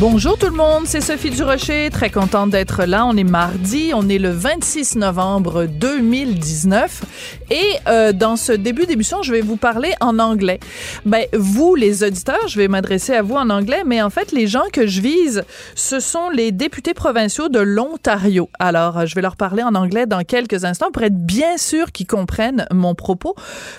Bonjour tout le monde, c'est Sophie Durocher, très contente d'être là. On est mardi, on est le 26 novembre 2019 et euh, dans ce début d'émission, je vais vous parler en anglais. Ben vous les auditeurs, je vais m'adresser à vous en anglais, mais en fait les gens que je vise, ce sont les députés provinciaux de l'Ontario. Alors, je vais leur parler en anglais dans quelques instants pour être bien sûr qu'ils comprennent mon propos.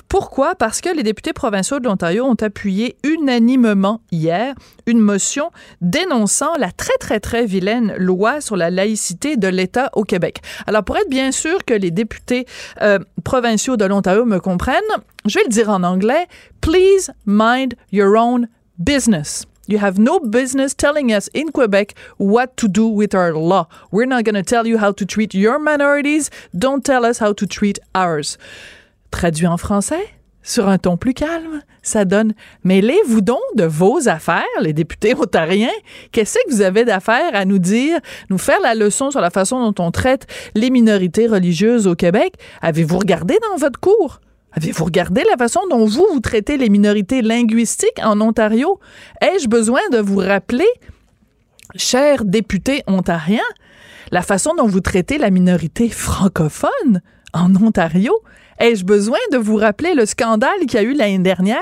Pourquoi? Parce que les députés provinciaux de l'Ontario ont appuyé unanimement hier une motion dénonçant dénonçant la très, très, très vilaine loi sur la laïcité de l'État au Québec. Alors, pour être bien sûr que les députés euh, provinciaux de l'Ontario me comprennent, je vais le dire en anglais. Please mind your own business. You have no business telling us in Quebec what to do with our law. We're not going to tell you how to treat your minorities. Don't tell us how to treat ours. Traduit en français? Sur un ton plus calme, ça donne mêlez-vous donc de vos affaires, les députés ontariens. Qu'est-ce que vous avez d'affaires à nous dire, nous faire la leçon sur la façon dont on traite les minorités religieuses au Québec? Avez-vous regardé dans votre cours? Avez-vous regardé la façon dont vous, vous traitez les minorités linguistiques en Ontario? Ai-je besoin de vous rappeler, chers députés ontariens, la façon dont vous traitez la minorité francophone en Ontario? Ai-je besoin de vous rappeler le scandale qu'il y a eu l'année dernière?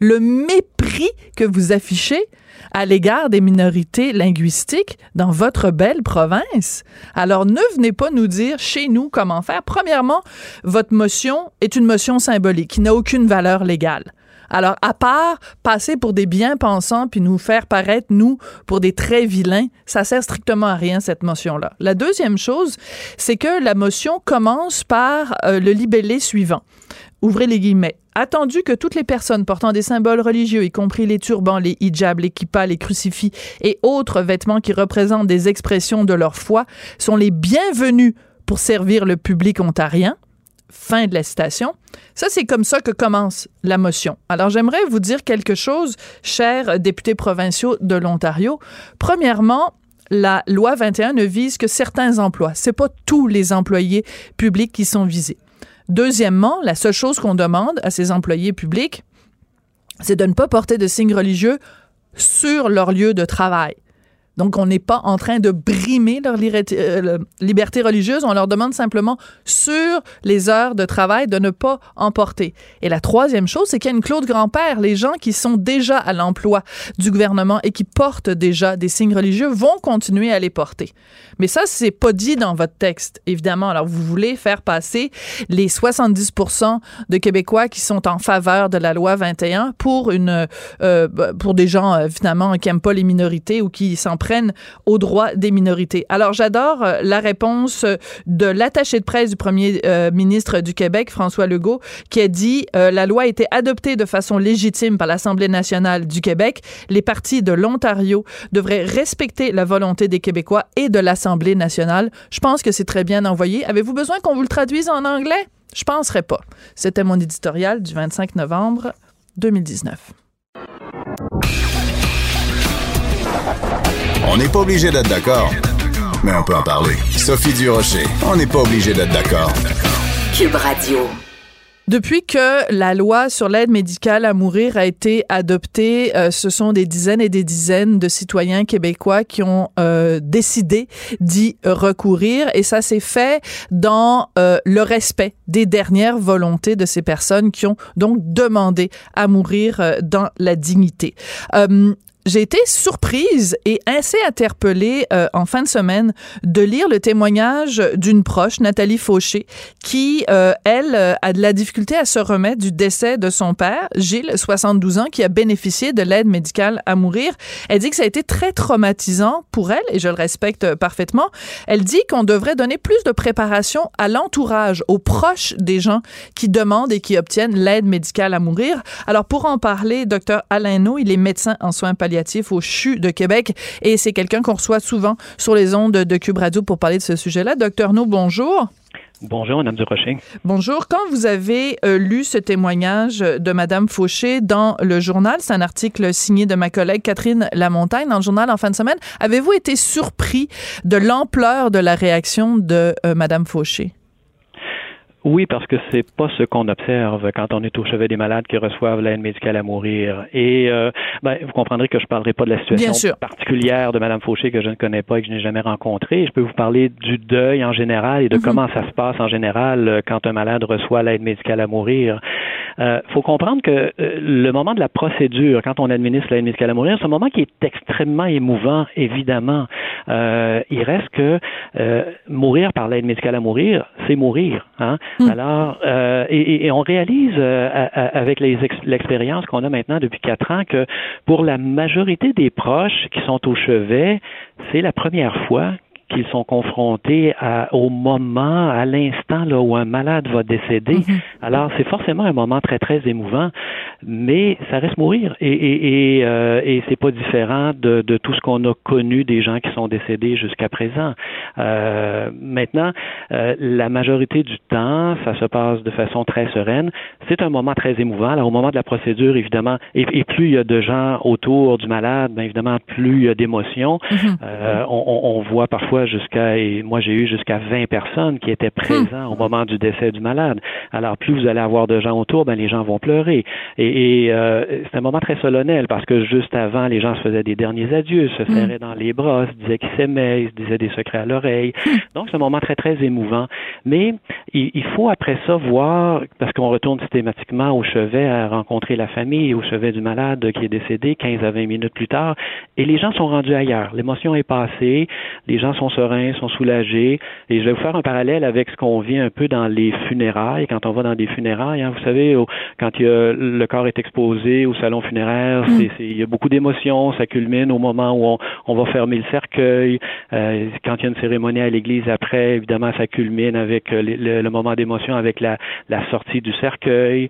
Le mépris que vous affichez à l'égard des minorités linguistiques dans votre belle province? Alors ne venez pas nous dire chez nous comment faire. Premièrement, votre motion est une motion symbolique qui n'a aucune valeur légale. Alors, à part passer pour des bien-pensants puis nous faire paraître, nous, pour des très vilains, ça sert strictement à rien, cette motion-là. La deuxième chose, c'est que la motion commence par euh, le libellé suivant. Ouvrez les guillemets. Attendu que toutes les personnes portant des symboles religieux, y compris les turbans, les hijabs, les kippas, les crucifix et autres vêtements qui représentent des expressions de leur foi, sont les bienvenus pour servir le public ontarien, Fin de la citation. Ça, c'est comme ça que commence la motion. Alors, j'aimerais vous dire quelque chose, chers députés provinciaux de l'Ontario. Premièrement, la loi 21 ne vise que certains emplois. C'est pas tous les employés publics qui sont visés. Deuxièmement, la seule chose qu'on demande à ces employés publics, c'est de ne pas porter de signes religieux sur leur lieu de travail. Donc, on n'est pas en train de brimer leur euh, liberté religieuse. On leur demande simplement, sur les heures de travail, de ne pas emporter. Et la troisième chose, c'est qu'il y a une clause grand-père. Les gens qui sont déjà à l'emploi du gouvernement et qui portent déjà des signes religieux vont continuer à les porter. Mais ça, c'est pas dit dans votre texte, évidemment. Alors, vous voulez faire passer les 70% de Québécois qui sont en faveur de la loi 21 pour une, euh, pour des gens, euh, finalement, qui aiment pas les minorités ou qui s'en aux droits des minorités. Alors, j'adore euh, la réponse de l'attaché de presse du premier euh, ministre du Québec, François Legault, qui a dit euh, la loi a été adoptée de façon légitime par l'Assemblée nationale du Québec. Les partis de l'Ontario devraient respecter la volonté des Québécois et de l'Assemblée nationale. Je pense que c'est très bien envoyé. Avez-vous besoin qu'on vous le traduise en anglais? Je penserais pas. C'était mon éditorial du 25 novembre 2019. On n'est pas obligé d'être d'accord, mais on peut en parler. Sophie Durocher, on n'est pas obligé d'être d'accord. Cube Radio. Depuis que la loi sur l'aide médicale à mourir a été adoptée, euh, ce sont des dizaines et des dizaines de citoyens québécois qui ont euh, décidé d'y recourir et ça s'est fait dans euh, le respect des dernières volontés de ces personnes qui ont donc demandé à mourir dans la dignité j'ai été surprise et assez interpellée euh, en fin de semaine de lire le témoignage d'une proche, Nathalie Fauché, qui, euh, elle, euh, a de la difficulté à se remettre du décès de son père, Gilles, 72 ans, qui a bénéficié de l'aide médicale à mourir. Elle dit que ça a été très traumatisant pour elle, et je le respecte parfaitement. Elle dit qu'on devrait donner plus de préparation à l'entourage, aux proches des gens qui demandent et qui obtiennent l'aide médicale à mourir. Alors, pour en parler, docteur Alain No, il est médecin en soins palliatifs au CHU de Québec. Et c'est quelqu'un qu'on reçoit souvent sur les ondes de Cube Radio pour parler de ce sujet-là. Docteur No, bonjour. Bonjour, Madame Durocher. Bonjour. Quand vous avez euh, lu ce témoignage de Madame Fauché dans le journal, c'est un article signé de ma collègue Catherine Lamontagne dans le journal en fin de semaine, avez-vous été surpris de l'ampleur de la réaction de euh, Madame Fauché? Oui, parce que c'est pas ce qu'on observe quand on est au chevet des malades qui reçoivent l'aide médicale à mourir. Et euh, ben, vous comprendrez que je parlerai pas de la situation particulière de Madame Fauché que je ne connais pas et que je n'ai jamais rencontrée. Je peux vous parler du deuil en général et de mhm. comment ça se passe en général euh, quand un malade reçoit l'aide médicale à mourir. Euh, faut comprendre que euh, le moment de la procédure, quand on administre l'aide médicale à mourir, c'est un moment qui est extrêmement émouvant, évidemment. Euh, il reste que euh, mourir par l'aide médicale à mourir, c'est mourir. Hein? Hmm. Alors, euh, et, et, on réalise avec l'expérience qu'on a maintenant depuis quatre ans que pour la majorité des proches qui sont au chevet, c'est la première fois qu'ils sont confrontés à, au moment, à l'instant là où un malade va décéder. Mhm. Alors c'est forcément un moment très très émouvant, mais ça reste mourir et et et, euh, et c'est pas différent de, de tout ce qu'on a connu des gens qui sont décédés jusqu'à présent. Euh, maintenant, euh, la majorité du temps, ça se passe de façon très sereine. C'est un moment très émouvant. Alors au moment de la procédure, évidemment, et, et plus il y a de gens autour du malade, bien évidemment, plus il y a d'émotions. Mhm. On, on voit parfois jusqu'à, et moi j'ai eu jusqu'à 20 personnes qui étaient présents au moment du décès du malade. Alors plus vous allez avoir de gens autour, ben les gens vont pleurer. Et, et euh, c'est un moment très solennel parce que juste avant, les gens se faisaient des derniers adieux, se serraient dans les bras, se disaient qu'ils s'aimaient, se disaient des secrets à l'oreille. Donc c'est un moment très très émouvant. Mais il, il faut après ça voir, parce qu'on retourne systématiquement au chevet à rencontrer la famille, au chevet du malade qui est décédé 15 à 20 minutes plus tard, et les gens sont rendus ailleurs. L'émotion est passée, les gens sont sereins, sont soulagés. Et je vais vous faire un parallèle avec ce qu'on vit un peu dans les funérailles. Quand on va dans des funérailles, hein, vous savez, quand il y a, le corps est exposé au salon funéraire, mm. il y a beaucoup d'émotions. Ça culmine au moment où on, on va fermer le cercueil. Euh, quand il y a une cérémonie à l'église après, évidemment, ça culmine avec euh, le, le, moment d'émotion, avec la, la sortie du cercueil.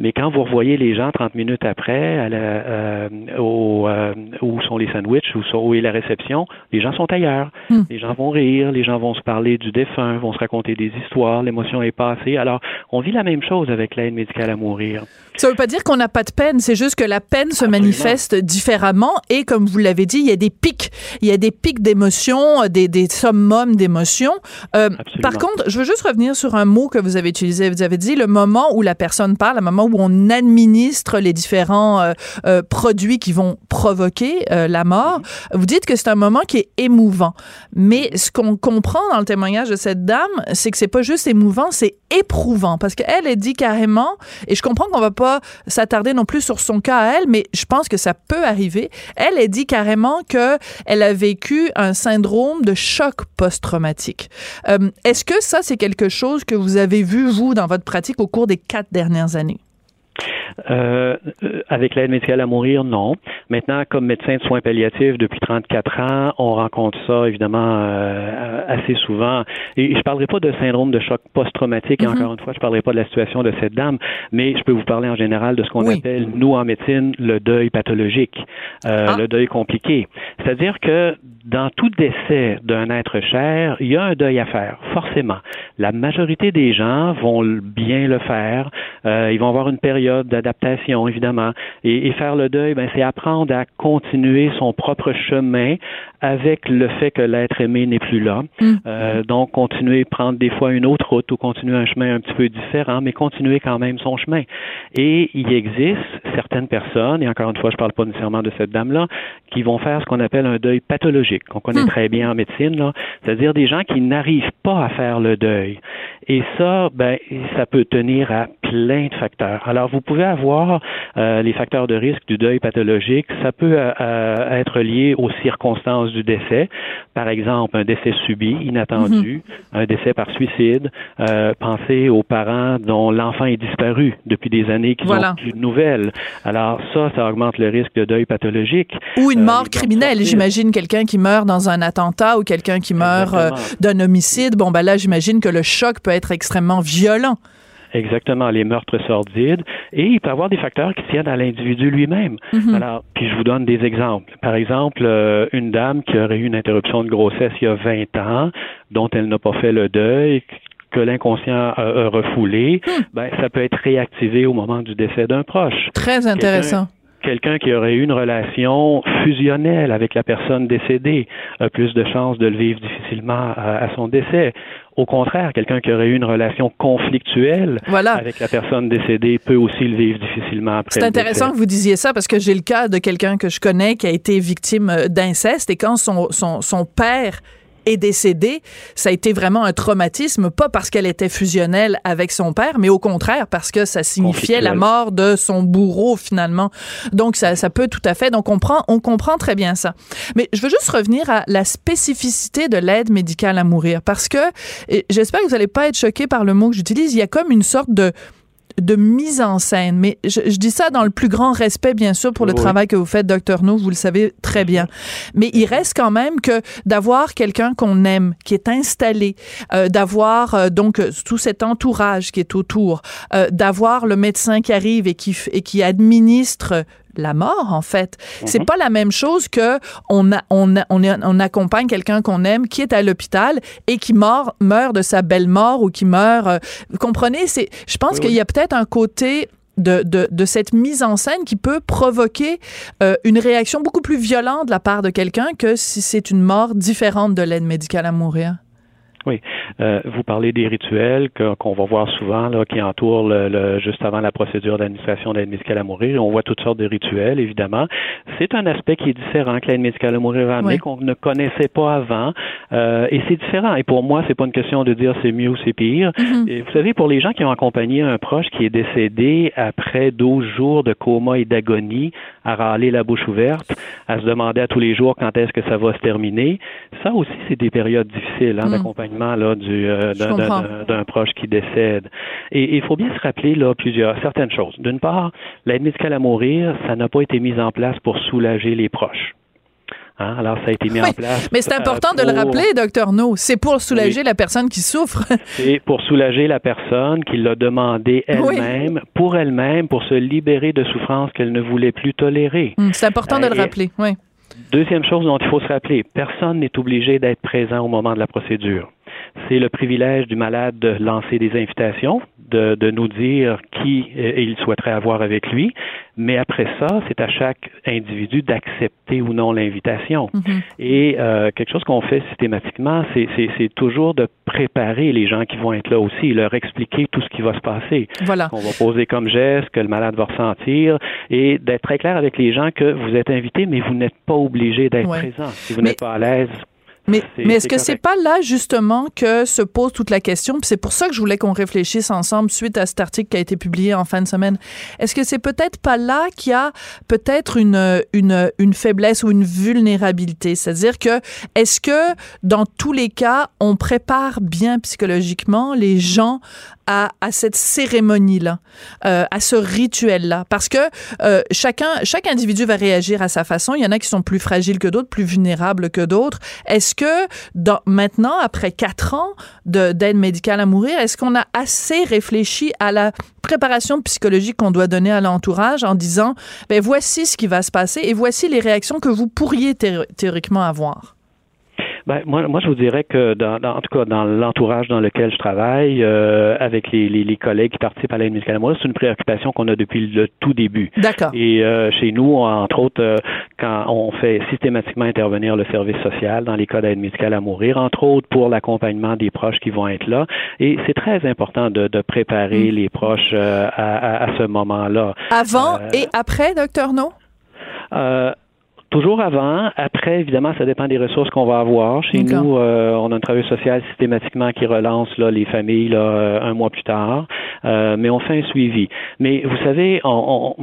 Mais quand vous revoyez les gens 30 minutes après, à la, euh, au, euh, où sont les sandwichs, où, où est la réception, les gens sont ailleurs. Mm les gens vont rire, les gens vont se parler du défunt, vont se raconter des histoires, l'émotion est passée. Alors, on vit la même chose avec l'aide médicale à mourir. Ça veut pas dire qu'on n'a pas de peine, c'est juste que la peine se manifeste différemment et comme vous l'avez dit, il y a des pics, il y a des pics d'émotions, des, des summums d'émotions. Euh, par contre, je veux juste revenir sur un mot que vous avez utilisé. Vous avez dit le moment où la personne parle, le moment où on administre les différents euh, euh, produits qui vont provoquer la mort. Vous dites que c'est un moment qui est émouvant. Mais ce qu'on comprend dans le témoignage de cette dame, c'est que c'est pas juste émouvant, c'est éprouvant parce qu'elle, elle dit carrément, et je comprends qu'on va pas s'attarder non plus sur son cas à elle, mais je pense que ça peut arriver. Elle, elle dit carrément que elle a vécu un syndrome de choc post-traumatique. Euh, est-ce que ça, c'est quelque chose que vous avez vu, vous, dans votre pratique au cours des quatre dernières années? Euh, avec l'aide médicale à mourir, non. Maintenant, comme médecin de soins palliatifs depuis 34 ans, on rencontre ça évidemment euh, assez souvent. Et je parlerai pas de syndrome de choc post-traumatique. Mm-hmm. encore une fois, je parlerai pas de la situation de cette dame, mais je peux vous parler en général de ce qu'on appelle nous en médecine le deuil pathologique, euh, ah. le deuil compliqué. C'est-à-dire que dans tout décès d'un être cher, il y a un deuil à faire, forcément. La majorité des gens vont bien le faire. Euh, ils vont avoir une période d'adaptation, évidemment. Et, faire le deuil, ben, c'est apprendre à continuer son propre chemin avec le fait que l'être aimé n'est plus là. Mm. Euh, donc, continuer, prendre des fois une autre route ou continuer un chemin un petit peu différent, mais continuer quand même son chemin. Et il existe certaines personnes, et encore une fois, je ne parle pas nécessairement de cette dame-là, qui vont faire ce qu'on appelle un deuil pathologique, qu'on connaît mm. très bien en médecine, là, c'est-à-dire des gens qui n'arrivent pas à faire le deuil. Et ça, ben, ça peut tenir à plein de facteurs. Alors, vous pouvez avoir euh, les facteurs de risque du deuil pathologique. Ça peut euh, euh, être lié aux circonstances du décès. Par exemple, un décès subi, inattendu, mhm. un décès par suicide. pensez aux parents dont l'enfant est disparu depuis des années qui n'ont plus de nouvelles. Alors, ça, ça augmente le risque de deuil pathologique. Ou une mort criminelle. J'imagine quelqu'un qui meurt dans un attentat ou quelqu'un qui meurt d'un homicide. Bon, ben là, j'imagine que le choc peut être extrêmement violent. Exactement, les meurtres sordides. Et il peut y avoir des facteurs qui tiennent à l'individu lui-même. Mhm. Alors, puis je vous donne des exemples. Par exemple, euh, une dame qui aurait eu une interruption de grossesse il y a 20 ans, dont elle n'a pas fait le deuil, que l'inconscient a, refoulé, hmm. ben, ça peut être réactivé au moment du décès d'un proche. Très intéressant quelqu'un qui aurait eu une relation fusionnelle avec la personne décédée a plus de chances de le vivre difficilement à, son décès. Au contraire, quelqu'un qui aurait eu une relation conflictuelle avec la personne décédée peut aussi le vivre difficilement après. C'est intéressant que vous disiez ça parce que j'ai le cas de quelqu'un que je connais qui a été victime d'inceste et quand son, son, son père est décédée, ça a été vraiment un traumatisme, pas parce qu'elle était fusionnelle avec son père, mais au contraire parce que ça signifiait la mort de son bourreau finalement. Donc ça, ça peut tout à fait. Donc on comprend, on comprend très bien ça. Mais je veux juste revenir à la spécificité de l'aide médicale à mourir parce que j'espère que vous n'allez pas être choqué par le mot que j'utilise. Il y a comme une sorte de de mise en scène. Mais je, dis ça dans le plus grand respect, bien sûr, pour le travail que vous faites, docteur No, vous le savez très bien. Mais il reste quand même que d'avoir quelqu'un qu'on aime, qui est installé, euh, d'avoir euh, donc tout cet entourage qui est autour, euh, d'avoir le médecin qui arrive et qui, et qui administre la mort en fait. C'est mhm. pas la même chose que on on, on, accompagne quelqu'un qu'on aime qui est à l'hôpital et qui meurt meurt de sa belle mort ou qui meurt. Euh, vous comprenez? C'est je pense qu'il y a peut-être un côté de, de, cette mise en scène qui peut provoquer euh, une réaction beaucoup plus violente de la part de quelqu'un que si c'est une mort différente de l'aide médicale à mourir. Oui. Euh, vous parlez des rituels qu'on va voir souvent là, qui entourent le, juste avant la procédure d'administration d'aide médicale à mourir. On voit toutes sortes de rituels, évidemment. C'est un aspect qui est différent que l'aide médicale à mourir a qu'on ne connaissait pas avant. Euh, et c'est différent. Et pour moi, c'est pas une question de dire c'est mieux ou c'est pire. Mm-hmm. et vous savez, pour les gens qui ont accompagné un proche qui est décédé après 12 jours de coma et d'agonie, à râler la bouche ouverte, à se demander à tous les jours quand est-ce que ça va se terminer, ça aussi, c'est des périodes difficiles hein, mm. Là du euh, d'un proche qui décède. Et il faut bien se rappeler là plusieurs certaines choses. D'une part, l'aide médicale à mourir, ça n'a pas été mis en place pour soulager les proches. Hein? Alors, ça a été mis en place. Mais c'est important de le rappeler, docteur No. C'est pour soulager la personne qui souffre. c'est pour soulager la personne qui l'a demandé elle-même, pour elle-même, pour se libérer de souffrances qu'elle ne voulait plus tolérer. Hum, c'est important de le euh, rappeler, oui. Deuxième chose dont il faut se rappeler, personne n'est obligé d'être présent au moment de la procédure c'est le privilège du malade de lancer des invitations, de, de nous dire qui euh, il souhaiterait avoir avec lui. Mais après ça, c'est à chaque individu d'accepter ou non l'invitation. Mm-hmm. Et euh, quelque chose qu'on fait systématiquement, c'est toujours de préparer les gens qui vont être là aussi, leur expliquer tout ce qui va se passer. Voilà. Qu'on va poser comme geste, que le malade va ressentir, et d'être très clair avec les gens que vous êtes invités, mais vous n'êtes pas obligé d'être présent. Si vous n'êtes pas à l'aise, mais, mais est-ce que c'est pas là justement que se pose toute la question? Puis c'est pour ça que je voulais qu'on réfléchisse ensemble suite à cet article qui a été publié en fin de semaine. Est-ce que c'est peut-être pas là qu'il y a peut-être une, une, une faiblesse ou une vulnérabilité? C'est-à-dire que est-ce que dans tous les cas, on prépare bien psychologiquement les gens à, cette cérémonie-là, euh, à ce rituel-là, parce que euh, chacun, chaque individu va réagir à sa façon. Il y en a qui sont plus fragiles que d'autres, plus vulnérables que d'autres. Est-ce que maintenant, après quatre ans d'aide médicale à mourir, est-ce qu'on a assez réfléchi à la préparation psychologique qu'on doit donner à l'entourage en disant, ben voici ce qui va se passer et voici les réactions que vous pourriez théoriquement avoir? Ben, moi, moi, je vous dirais que, dans, en tout cas, dans l'entourage dans lequel je travaille, euh, avec les, les, les, collègues qui participent à l'aide médicale à mourir, c'est une préoccupation qu'on a depuis le tout début. D'accord. Et euh, chez nous, entre autres, euh, quand on fait systématiquement intervenir le service social dans les cas d'aide médicale à mourir, entre autres pour l'accompagnement des proches qui vont être là. Et c'est très important de, de préparer mm. les proches à, à, à, ce moment-là. Avant et après, docteur No? Toujours avant. Après, évidemment, ça dépend des ressources qu'on va avoir. Chez nous, euh, on a un travail social systématiquement qui relance là, les familles là, euh, un mois plus tard, euh, mais on fait un suivi. Mais vous savez, on,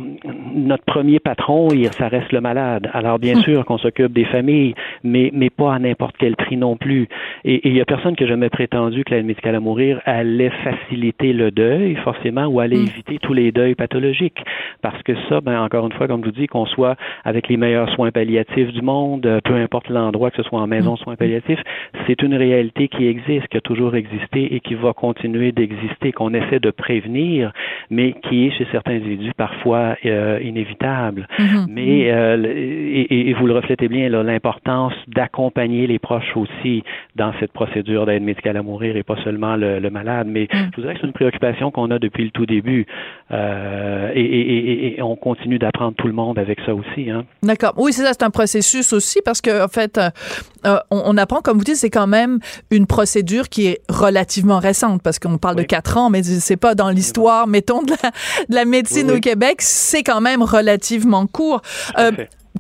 notre premier patron, il, ça reste le malade. Alors, bien hum. sûr qu'on s'occupe des familles, mais, mais pas à n'importe quel prix non plus. Et il y a personne qui a jamais prétendu que l'aide médicale à mourir allait faciliter le deuil, forcément, ou allait hum. éviter tous les deuils pathologiques. Parce que ça, ben, encore une fois, comme je vous dis, qu'on soit avec les meilleurs soins palliatifs du monde, euh, peu importe l'endroit, que ce soit en maison de mm. soins palliatifs, c'est une réalité qui existe, qui a toujours existé et qui va continuer d'exister, qu'on essaie de prévenir, mais qui est chez certains individus parfois euh, inévitable. Mm-hmm. Mais euh, et, et, vous le reflétez bien, l'importance d'accompagner les proches aussi dans cette procédure d'aide médicale à mourir et pas seulement le, le malade. Mais mm. je vous dirais que c'est une préoccupation qu'on a depuis le tout début euh, et, et, on continue d'apprendre tout le monde avec ça aussi. Hein. D'accord. Oui, c'est c'est un processus aussi parce que en fait, euh, on, on, apprend, comme vous dites, c'est quand même une procédure qui est relativement récente parce qu'on parle de quatre ans, mais c'est pas dans l'histoire, mettons, de la, de la médecine au Québec, c'est quand même relativement court. Euh,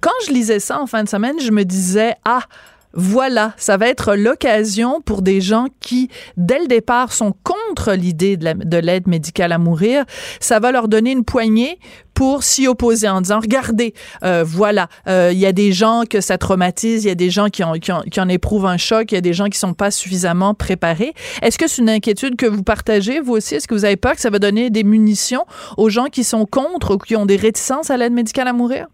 quand je lisais ça en fin de semaine, je me disais, ah, voilà, ça va être l'occasion pour des gens qui, dès le départ, sont contre l'idée de l'aide médicale à mourir. Ça va leur donner une poignée pour s'y opposer en disant, regardez, euh, voilà, euh, il y a des gens que ça traumatise, il y a des gens qui en, qui, qui en éprouvent un choc, il y a des gens qui sont pas suffisamment préparés. Est-ce que c'est une inquiétude que vous partagez, vous aussi? Est-ce que vous avez peur que ça va donner des munitions aux gens qui sont contre ou qui ont des réticences à l'aide médicale à mourir?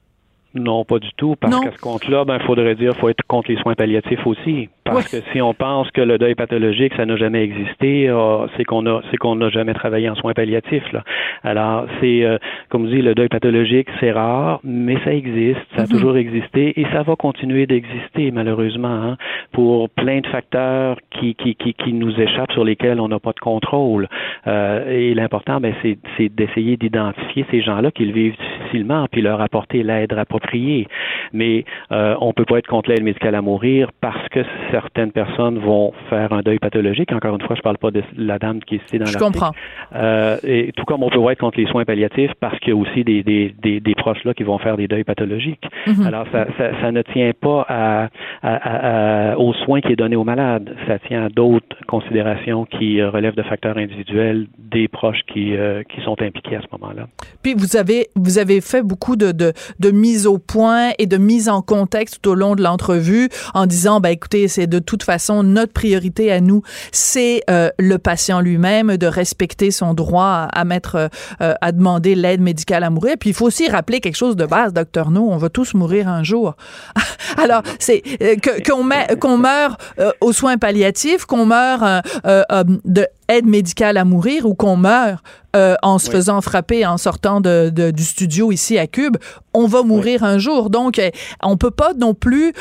Non, pas du tout. Parce qu'à ce compte-là, ben, faudrait dire, faut être contre les soins palliatifs aussi. Parce que si on pense que le deuil pathologique, ça n'a jamais existé, euh, c'est qu'on a, c'est qu'on n'a jamais travaillé en soins palliatifs. Là. Alors, c'est, euh, comme je dis, le deuil pathologique, c'est rare, mais ça existe, ça a mhm. toujours existé et ça va continuer d'exister, malheureusement, hein, pour plein de facteurs qui, qui, qui, qui, nous échappent, sur lesquels on n'a pas de contrôle. Euh, et l'important, ben, c'est, c'est d'essayer d'identifier ces gens-là qui le vivent difficilement, puis leur apporter l'aide appropriée. Mais euh, on peut pas être contre l'aide médicale à mourir parce que certaines personnes vont faire un deuil pathologique. Encore une fois, je ne parle pas de la dame qui est dans la. Je comprends. Euh, et tout comme on peut être contre les soins palliatifs parce qu'il y a aussi des, des, des, des, proches là qui vont faire des deuils pathologiques. Mhm. Alors, ça, ça, ça, ne tient pas à, à, à, aux soins qui est donné aux malades. Ça tient à d'autres considérations qui relèvent de facteurs individuels des proches qui, euh, qui sont impliqués à ce moment-là. Puis vous avez vous avez fait beaucoup de, de, de mise au point et de mise en contexte tout au long de l'entrevue en disant ben écoutez c'est de toute façon notre priorité à nous, c'est euh, le patient lui-même, de respecter son droit à, mettre, euh, à demander l'aide médicale à mourir. Puis il faut aussi rappeler quelque chose de base, docteur No, on va tous mourir un jour. Alors c'est euh, qu'on qu'on meurt aux soins palliatifs, qu'on meurt de aide médicale à mourir ou qu'on meurt en se faisant frapper en sortant de, du studio ici à Cube, on va mourir un jour. Donc, on peut pas non plus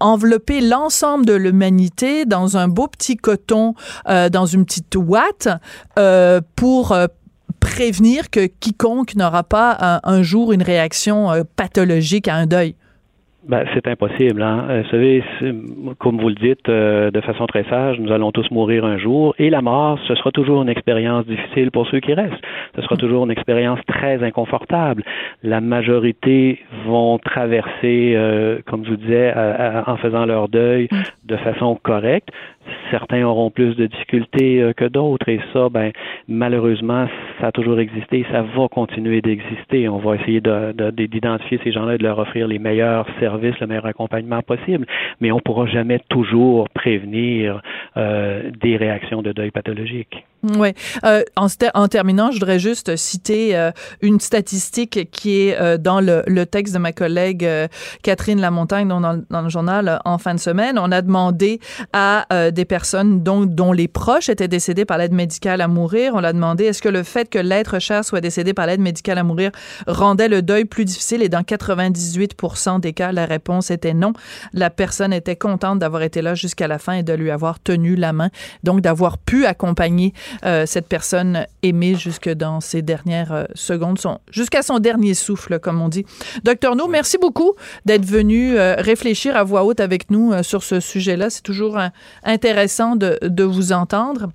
envelopper l'ensemble de l'humanité dans un beau petit coton, euh, dans une petite ouate, euh, pour euh, prévenir que quiconque n'aura pas un, jour une réaction pathologique à un deuil. Ben, c'est impossible. Hein? Euh, vous savez, comme vous le dites euh, de façon très sage, nous allons tous mourir un jour et la mort, ce sera toujours une expérience difficile pour ceux qui restent. Ce sera toujours une expérience très inconfortable. La majorité vont traverser, euh, comme je vous disais, en faisant leur deuil de façon correcte certains auront plus de difficultés euh, que d'autres et ça, ben malheureusement, ça a toujours existé, ça va continuer d'exister. On va essayer d'identifier ces gens-là et de leur offrir les meilleurs services, le meilleur accompagnement possible, mais on ne pourra jamais toujours prévenir euh, des réactions de deuil pathologique. Oui. Euh, en, en, terminant, je voudrais juste citer euh, une statistique qui est euh, dans le, le, texte de ma collègue euh, Catherine Lamontagne dans, dans, le journal en fin de semaine. On a demandé à des personnes dont, dont les proches étaient décédés par l'aide médicale à mourir, on l'a demandé est-ce que le fait que l'être cher soit décédé par l'aide médicale à mourir rendait le deuil plus difficile? Et dans 98% des cas, la réponse était non. La personne était contente d'avoir été là jusqu'à la fin et de lui avoir tenu la main, donc d'avoir pu accompagner euh, cette personne aimée jusque dans ses dernières euh, secondes, son, jusqu'à son dernier souffle, comme on dit. Docteur No, merci beaucoup d'être venu euh, réfléchir à voix haute avec nous sur ce sujet-là. C'est toujours intéressant de, de, vous entendre.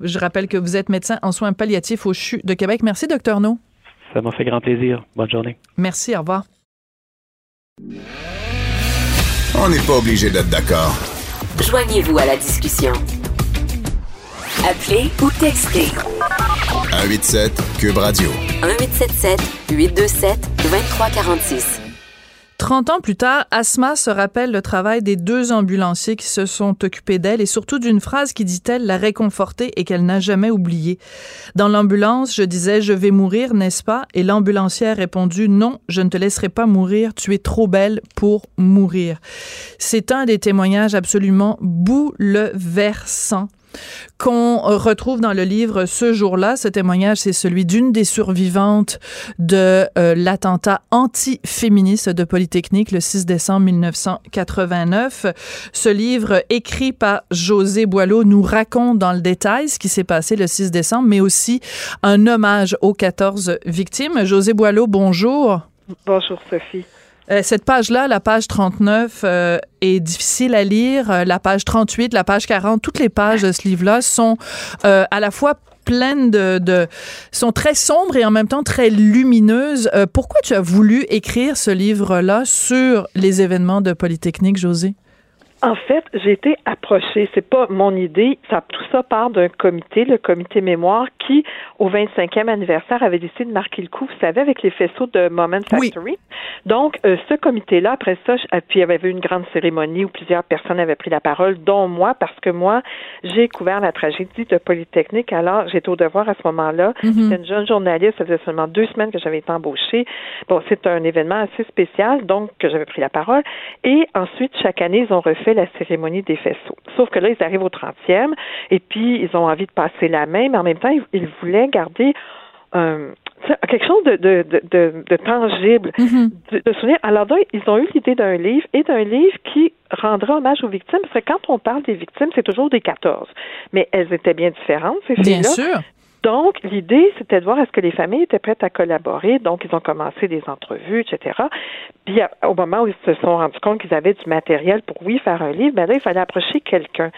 Je rappelle que vous êtes médecin en soins palliatifs au CHU de Québec. Merci, docteur No. Ça m'a fait grand plaisir. Bonne journée. Merci, au revoir. On n'est pas obligé d'être d'accord. Joignez-vous à la discussion. Appelez ou textez. 187 Cube Radio. 1877 827 2346. 30 ans plus tard, Asma se rappelle le travail des deux ambulanciers qui se sont occupés d'elle et surtout d'une phrase qui, dit-elle, l'a réconfortée et qu'elle n'a jamais oubliée. Dans l'ambulance, je disais, je vais mourir, n'est-ce pas? Et l'ambulancier a répondu, non, je ne te laisserai pas mourir, tu es trop belle pour mourir. C'est un des témoignages absolument bouleversants qu'on retrouve dans le livre ce jour-là. Ce témoignage, c'est celui d'une des survivantes de euh, l'attentat anti-féministe de Polytechnique le 6 décembre 1989. Ce livre, écrit par José Boileau, nous raconte dans le détail ce qui s'est passé le 6 décembre, mais aussi un hommage aux 14 victimes. José Boileau, bonjour. Bonjour, Sophie. Euh, cette page-là, la page 39, euh, est difficile à lire. Euh, la page 38, la page 40, toutes les pages de ce livre-là sont à la fois pleines de, de, sont très sombres et en même temps très lumineuses. pourquoi tu as voulu écrire ce livre-là sur les événements de Polytechnique, José? En fait, j'ai été approchée. C'est pas mon idée. Ça, tout ça part d'un comité, le comité mémoire, qui, au 25e anniversaire, avait décidé de marquer le coup, vous savez, avec les faisceaux de Moment Factory. Donc, euh, ce comité-là, après ça, puis il y avait eu une grande cérémonie où plusieurs personnes avaient pris la parole, dont moi, parce que moi, j'ai couvert la tragédie de Polytechnique. Alors, j'étais au devoir à ce moment-là. Mm-hmm. J'étais une jeune journaliste. Ça faisait seulement deux semaines que j'avais été embauchée. Bon, c'est un événement assez spécial, donc, que j'avais pris la parole. Et ensuite, chaque année, ils ont refait la cérémonie des faisceaux. Sauf que là, ils arrivent au 30e et puis ils ont envie de passer la main, mais en même temps, ils, voulaient garder euh, quelque chose de, de, de, de tangible, mm-hmm. de, souvenir. Alors là, ils ont eu l'idée d'un livre et d'un livre qui rendra hommage aux victimes, parce que quand on parle des victimes, c'est toujours des 14. Mais elles étaient bien différentes, ces filles-là. Bien sûr. Donc, l'idée, c'était de voir est-ce que les familles étaient prêtes à collaborer. Donc, ils ont commencé des entrevues, etc. Puis, au moment où ils se sont rendus compte qu'ils avaient du matériel pour, oui, faire un livre, ben là, il fallait approcher quelqu'un.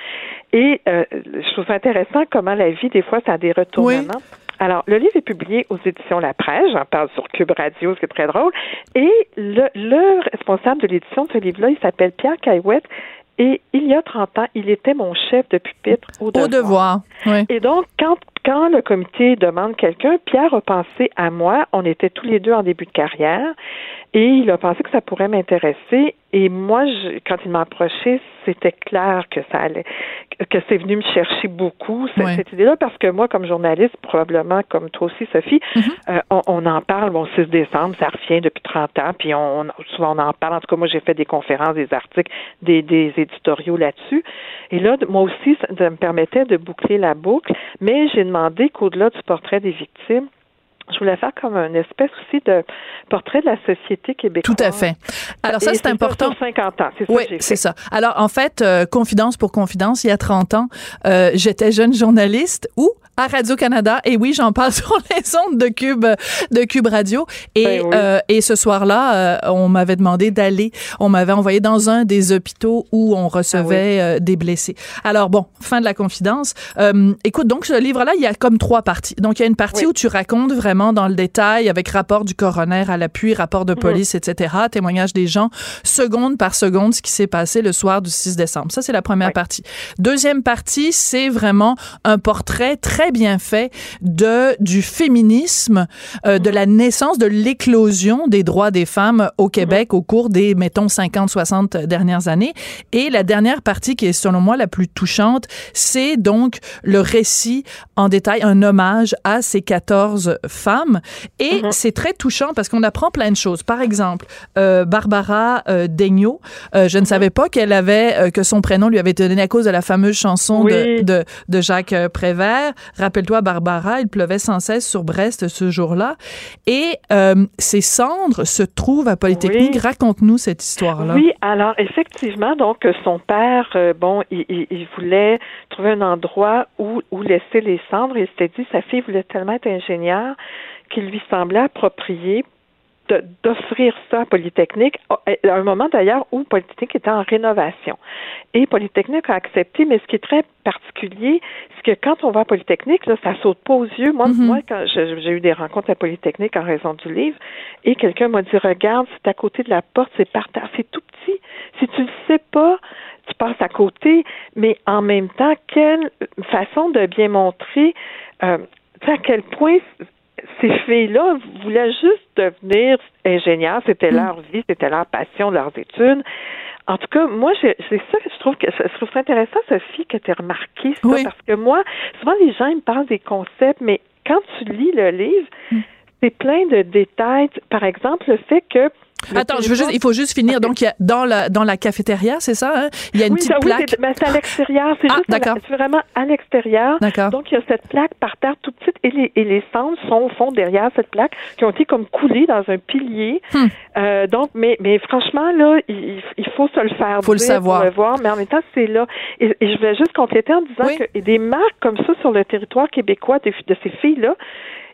Et euh, je trouve ça intéressant comment la vie, des fois, ça a des retournements. Alors, le livre est publié aux éditions La Presse, j'en parle sur Cube Radio, c'est très drôle. Et le, le responsable de l'édition de ce livre-là, il s'appelle Pierre Caillouette, et il y a 30 ans, il était mon chef de pupitre au devoir. Au devoir, oui. Et donc, quand, quand le comité demande quelqu'un, Pierre a pensé à moi. On était tous les deux en début de carrière. Et il a pensé que ça pourrait m'intéresser. Et moi, je, quand il m'a approché, c'était clair que ça allait, que c'est venu me chercher beaucoup cette, idée-là, parce que moi, comme journaliste, probablement comme toi aussi, Sophie, mm-hmm. euh, on, en parle. Bon, 6 décembre, ça revient depuis 30 ans, puis on, souvent on en parle. En tout cas, moi, j'ai fait des conférences, des articles, des, des éditoriaux là-dessus. Et là, moi aussi, ça me permettait de boucler la boucle, mais j'ai demandé qu'au-delà du portrait des victimes, je voulais faire comme une espèce aussi de portrait de la société québécoise. Tout à fait. Alors ça, c'est important. 50 ans, c'est ça Oui, c'est ça. Alors en fait, euh, confidence pour confidence, il y a 30 ans, euh, j'étais jeune journaliste ou à Radio-Canada. Et oui, j'en parle sur les ondes de Cube, de Cube Radio. Et, ben euh, et ce soir-là, euh, on m'avait demandé d'aller, on m'avait envoyé dans un des hôpitaux où on recevait ah euh, des blessés. Alors bon, fin de la confidence. écoute, donc ce livre-là, il y a comme trois parties. Donc il y a une partie où tu racontes vraiment dans le détail, avec rapport du coroner à l'appui, rapport de police, etc., témoignage des gens, seconde par seconde, ce qui s'est passé le soir du 6 décembre. Ça, c'est la première partie. Deuxième partie, c'est vraiment un portrait très bien fait de du féminisme, euh, de la naissance, de l'éclosion des droits des femmes au Québec au cours des, mettons, 50, 60 dernières années. Et la dernière partie qui est, selon moi, la plus touchante, c'est donc le récit en détail, un hommage à ces 14 femmes. Et mm-hmm. c'est très touchant parce qu'on apprend plein de choses. Par exemple, euh, Barbara euh, euh, je ne mm-hmm. savais pas qu'elle avait, euh, que son prénom lui avait été donné à cause de la fameuse chanson de, de, de, Jacques Prévert. Rappelle-toi, Barbara, il pleuvait sans cesse sur Brest ce jour-là. Et ces cendres se trouvent à Polytechnique. Raconte-nous cette histoire-là. Oui, alors effectivement, donc son père, bon, il, il, voulait trouver un endroit où, où laisser les cendres. Il s'était dit, sa fille voulait tellement être ingénieure qu'il lui semblait approprié d'offrir ça à Polytechnique à un moment d'ailleurs où Polytechnique était en rénovation. Et Polytechnique a accepté, mais ce qui est très particulier, c'est que quand on va à Polytechnique, là, ça saute pas aux yeux. Moi, mm-hmm. moi quand j'ai eu des rencontres à Polytechnique en raison du livre, et quelqu'un m'a dit, regarde, c'est à côté de la porte, c'est par terre, c'est tout petit. Si tu le sais pas, tu passes à côté, mais en même temps, quelle façon de bien montrer euh, à quel point ces filles-là voulaient juste devenir ingénieurs. C'était mm. leur vie, c'était leur passion, leurs études. En tout cas, moi, c'est ça que je trouve que je trouve ça intéressant, Sophie, que tu as remarqué ça, parce que moi, souvent les gens ils me parlent des concepts, mais quand tu lis le livre, mm. c'est plein de détails. Par exemple, le fait que Attends, je veux juste, il faut juste finir. Donc, il y a dans la dans la cafétéria, c'est ça hein? Il y a une petite plaque. Oui, c'est à l'extérieur. C'est ah, juste vraiment à l'extérieur. D'accord. Donc, il y a cette plaque par terre tout petite et les, et les cendres sont au fond derrière cette plaque qui ont été comme coulées dans un pilier. Hmm. Euh, donc, mais mais franchement là, il, il faut se le faire. Faut le savoir. le voir. Mais en même temps, c'est là. Et, je voulais juste compléter en disant que des marques comme ça sur le territoire québécois de, de ces filles là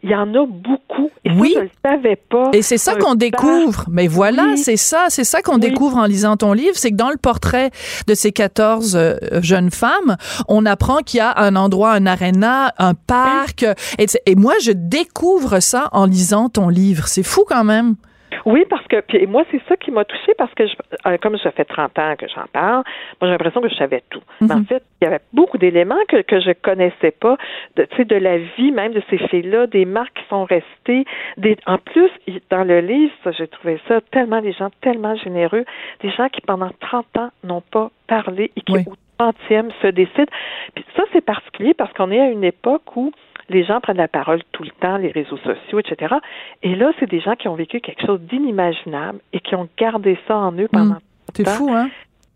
il y en a beaucoup. Et oui. Ça, je savais pas. Et c'est ça qu'on découvre. Mais voilà, c'est ça. C'est ça qu'on découvre en lisant ton livre. C'est que dans le portrait de ces 14 euh, jeunes femmes, on apprend qu'il y a un endroit, un aréna, un parc. Et, et moi, je découvre ça en lisant ton livre. C'est fou quand même. Oui, parce que puis moi c'est ça qui m'a touchée parce que je, euh, comme ça fait 30 ans que j'en parle, moi j'ai l'impression que je savais tout. en mhm. fait, il y avait beaucoup d'éléments que que je connaissais pas, de tu sais de la vie même de ces filles-là, des marques qui sont restées, des en plus dans le livre, j'ai trouvé ça tellement des gens tellement généreux, des gens qui pendant 30 ans n'ont pas parlé et qui au 30e se décident. Puis ça c'est particulier parce qu'on est à une époque où les gens prennent la parole tout le temps, les réseaux sociaux, etc. Et là, c'est des gens qui ont vécu quelque chose d'inimaginable et qui ont gardé ça en eux pendant mmh. C'est fou, hein?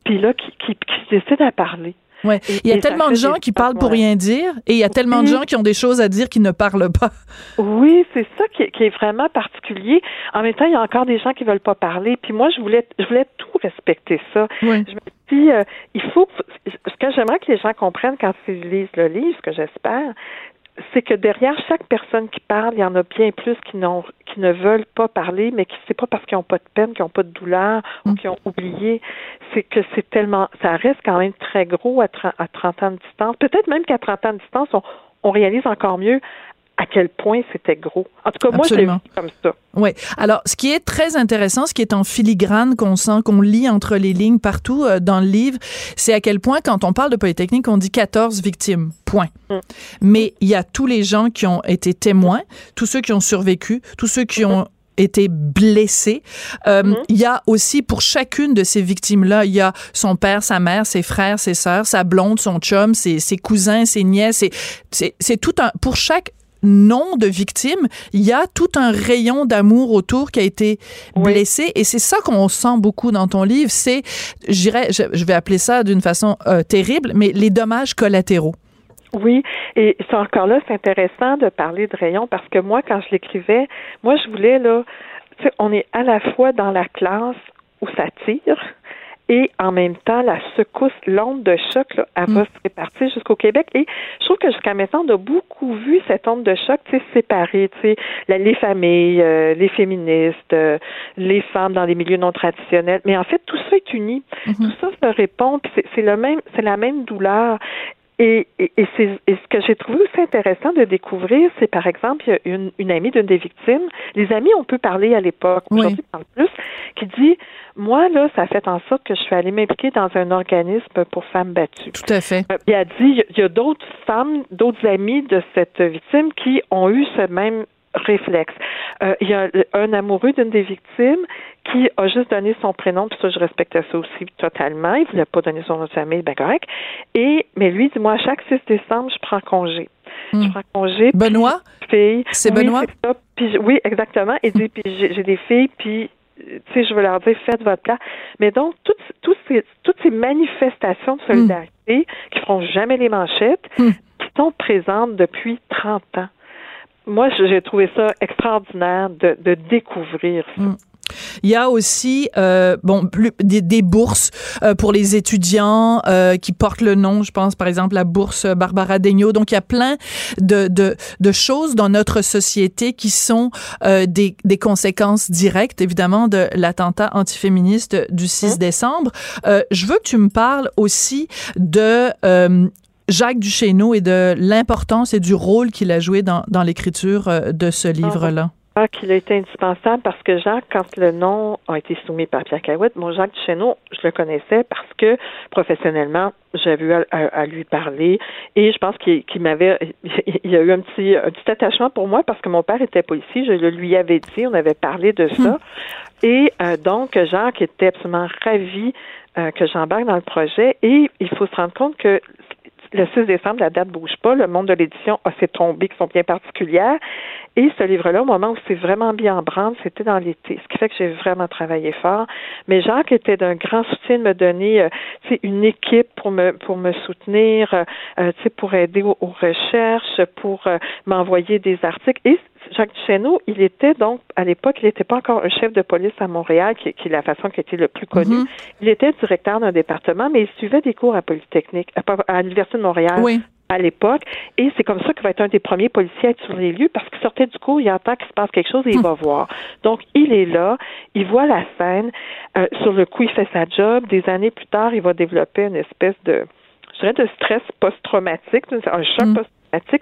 Puis là, qui, qui, qui décident à parler. Ouais. il y a tellement de gens qui parlent pour rien dire et il y a tellement de gens qui ont des choses à dire qui ne parlent pas. Oui, c'est ça qui est, qui est, vraiment particulier. En même temps, il y a encore des gens qui veulent pas parler. Puis moi, je voulais, je voulais tout respecter ça. Je me dis, euh, il faut. Ce que j'aimerais que les gens comprennent quand ils lisent le livre, ce que j'espère, c'est que derrière chaque personne qui parle, il y en a bien plus qui qui ne veulent pas parler, mais qui c'est pas parce qu'ils n'ont pas de peine, qu'ils n'ont pas de douleur ou qu'ils ont oublié. C'est que c'est tellement ça reste quand même très gros à, 30, à 30 ans de distance. Peut-être même qu'à 30 ans de distance, on, on réalise encore mieux à quel point c'était gros. En tout cas, moi, je l'ai vu comme ça. Oui. Alors, ce qui est très intéressant, ce qui est en filigrane, qu'on sent, qu'on lit entre les lignes partout euh, dans le livre, c'est à quel point, quand on parle de Polytechnique, on dit 14 victimes. Point. Mm. Mais il y a tous les gens qui ont été témoins, tous ceux qui ont survécu, tous ceux qui ont été blessés. Euh, mm-hmm. Il y a aussi pour chacune de ces victimes-là, il y a son père, sa mère, ses frères, ses sœurs, sa blonde, son chum, ses, ses cousins, ses nièces. C'est tout un pour chaque nom de victime, il y a tout un rayon d'amour autour qui a été blessé et c'est ça qu'on sent beaucoup dans ton livre, c'est j'irais je, vais appeler ça d'une façon euh, terrible mais les dommages collatéraux. Oui, et c'est encore là, c'est intéressant de parler de rayon parce que moi, quand je l'écrivais, moi, je voulais, là, on est à la fois dans la classe où ça tire, et en même temps, la secousse, l'onde de choc, là, elle va mm. se répartir jusqu'au Québec. Et je trouve que jusqu'à maintenant, on a beaucoup vu cette onde de choc séparer, tu sais, les familles, euh, les féministes, euh, les femmes dans les milieux non traditionnels. Mais en fait, tout ça est uni. Mm-hmm. Tout ça se répond, puis c'est le même, c'est la même douleur. Et, et, et, ce que j'ai trouvé aussi intéressant de découvrir, c'est par exemple, il y a une, une amie d'une des victimes, les amis, on peut parler à l'époque, aujourd'hui on parle plus, qui dit Moi, là, ça a fait en sorte que je suis allée m'impliquer dans un organisme pour femmes battues. Tout à fait. Euh, il a dit il y a d'autres femmes, d'autres amis de cette victime qui ont eu ce même réflexe. Euh, il y a un amoureux d'une des victimes qui a juste donné son prénom, puis ça, je respectais ça aussi totalement. Il voulait pas donner son nom de famille, ben correct. Et, mais lui, dit, moi, chaque 6 décembre, je prends congé. Je hmm. prends congé. Benoît? C'est Benoît? Puis, oui, exactement. Il dit, puis j'ai des filles, puis tu sais, je veux leur dire, faites votre plat. Mais donc, toutes, toutes, ces, toutes ces manifestations de solidarité qui qui feront jamais les manchettes, hmm. qui sont présentes depuis 30 ans moi, j'ai trouvé ça extraordinaire de, de découvrir ça. Mm. Il y a aussi euh, bon des, des bourses euh, pour les étudiants euh, qui portent le nom, je pense par exemple la bourse Barbara Degnaud. Donc il y a plein de, de, de choses dans notre société qui sont euh, des, des conséquences directes évidemment de l'attentat antiféministe du 6 mmh. décembre. Euh, je veux que tu me parles aussi de Jacques Duchesneau et de l'importance et du rôle qu'il a joué dans, dans l'écriture euh, de ce livre-là. Ah, qu'il a été indispensable parce que Jacques, quand le nom a été soumis par Pierre Carouette, mon Jacques Duchesneau, je le connaissais parce que professionnellement, j'avais eu à, lui parler et je pense qu'il m'avait, il y a eu un petit, un petit attachement pour moi parce que mon père était policier, je le lui avais dit, on avait parlé de ça. Hmm. Et euh, donc, Jacques était absolument ravi euh, que j'embarque dans le projet et il faut se rendre compte que le 6 décembre, la date bouge pas. Le monde de l'édition a ses tombées qui sont bien particulières. Et ce livre-là, au moment où c'est vraiment bien en branle, c'était dans l'été. Ce qui fait que j'ai vraiment travaillé fort. Mais Jacques était d'un grand soutien de me donner, euh, une équipe pour me pour me soutenir, euh, pour aider aux, recherches, pour euh, m'envoyer des articles. Jacques Duchesneau, il était donc, à l'époque, il n'était pas encore un chef de police à Montréal, qui, est la façon qui était le plus connue. Mhm. Il était directeur d'un département, mais il suivait des cours à Polytechnique, à, l'Université de Montréal. à l'époque. Et c'est comme ça qu'il va être un des premiers policiers à être sur les lieux parce qu'il sortait du cours, il entend qu'il se passe quelque chose et il hmm. va voir. Donc, il est là, il voit la scène. Euh, sur le coup, il fait sa job. Des années plus tard, il va développer une espèce de, je dirais, de stress post-traumatique, un choc hmm. post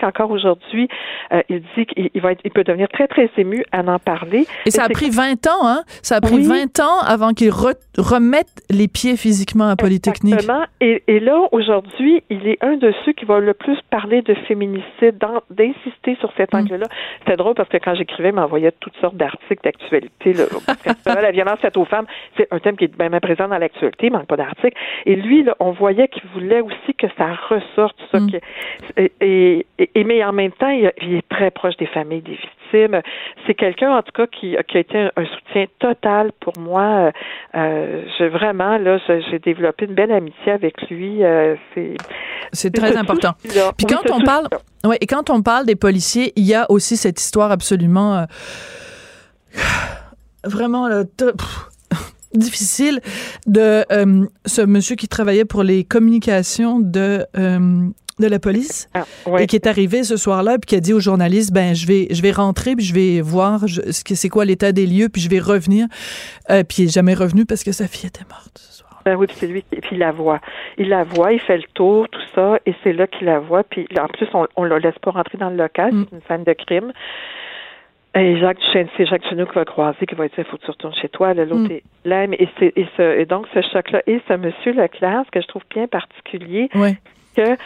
encore aujourd'hui, euh, il dit qu'il va être, il peut devenir très, très ému à en parler. Et ça a pris 20 ans, hein? Ça a pris 20 ans avant qu'il remette les pieds physiquement à Polytechnique. Exactement. Et, et là, aujourd'hui, il est un de ceux qui va le plus parler de féminicide, d'insister sur cet mm. angle-là. C'est drôle parce que quand j'écrivais, il m'envoyait toutes sortes d'articles d'actualité. la violence faite aux femmes, c'est un thème qui est bien présent dans l'actualité, il manque pas d'articles. Et lui, là, on voyait qu'il voulait aussi que ça ressorte, ça. Mm. et et, mais en même temps, il, est très proche des familles des victimes. C'est quelqu'un, en tout cas, qui, qui, a été un, soutien total pour moi. Euh, j'ai vraiment, là, j'ai développé une belle amitié avec lui. Euh, c'est très important. Puis quand on parle, ouais, et quand on parle des policiers, il y a aussi cette histoire absolument, euh, vraiment difficile de ce monsieur qui travaillait pour les communications de de la police ah, et qui est arrivé ce soir-là puis qui a dit aux journalistes ben je vais je vais rentrer puis je vais voir ce que c'est quoi l'état des lieux puis je vais revenir euh, puis il est jamais revenu parce que sa fille était morte ce soir. Ben oui, puis c'est lui qui puis il la voit. Il la voit, il fait le tour, tout ça, et c'est là qu'il la voit. Puis en plus, on, on la laisse pas rentrer dans le local, mm. c'est une scène de crime. Et Jacques Duchesne, c'est Jacques Chenou qui va croiser, qui va dire, il faut que tu retournes chez toi. L'autre mm. est là. Et, et, ce, et donc, ce choc-là, et ce monsieur Leclerc, ce que je trouve bien particulier, que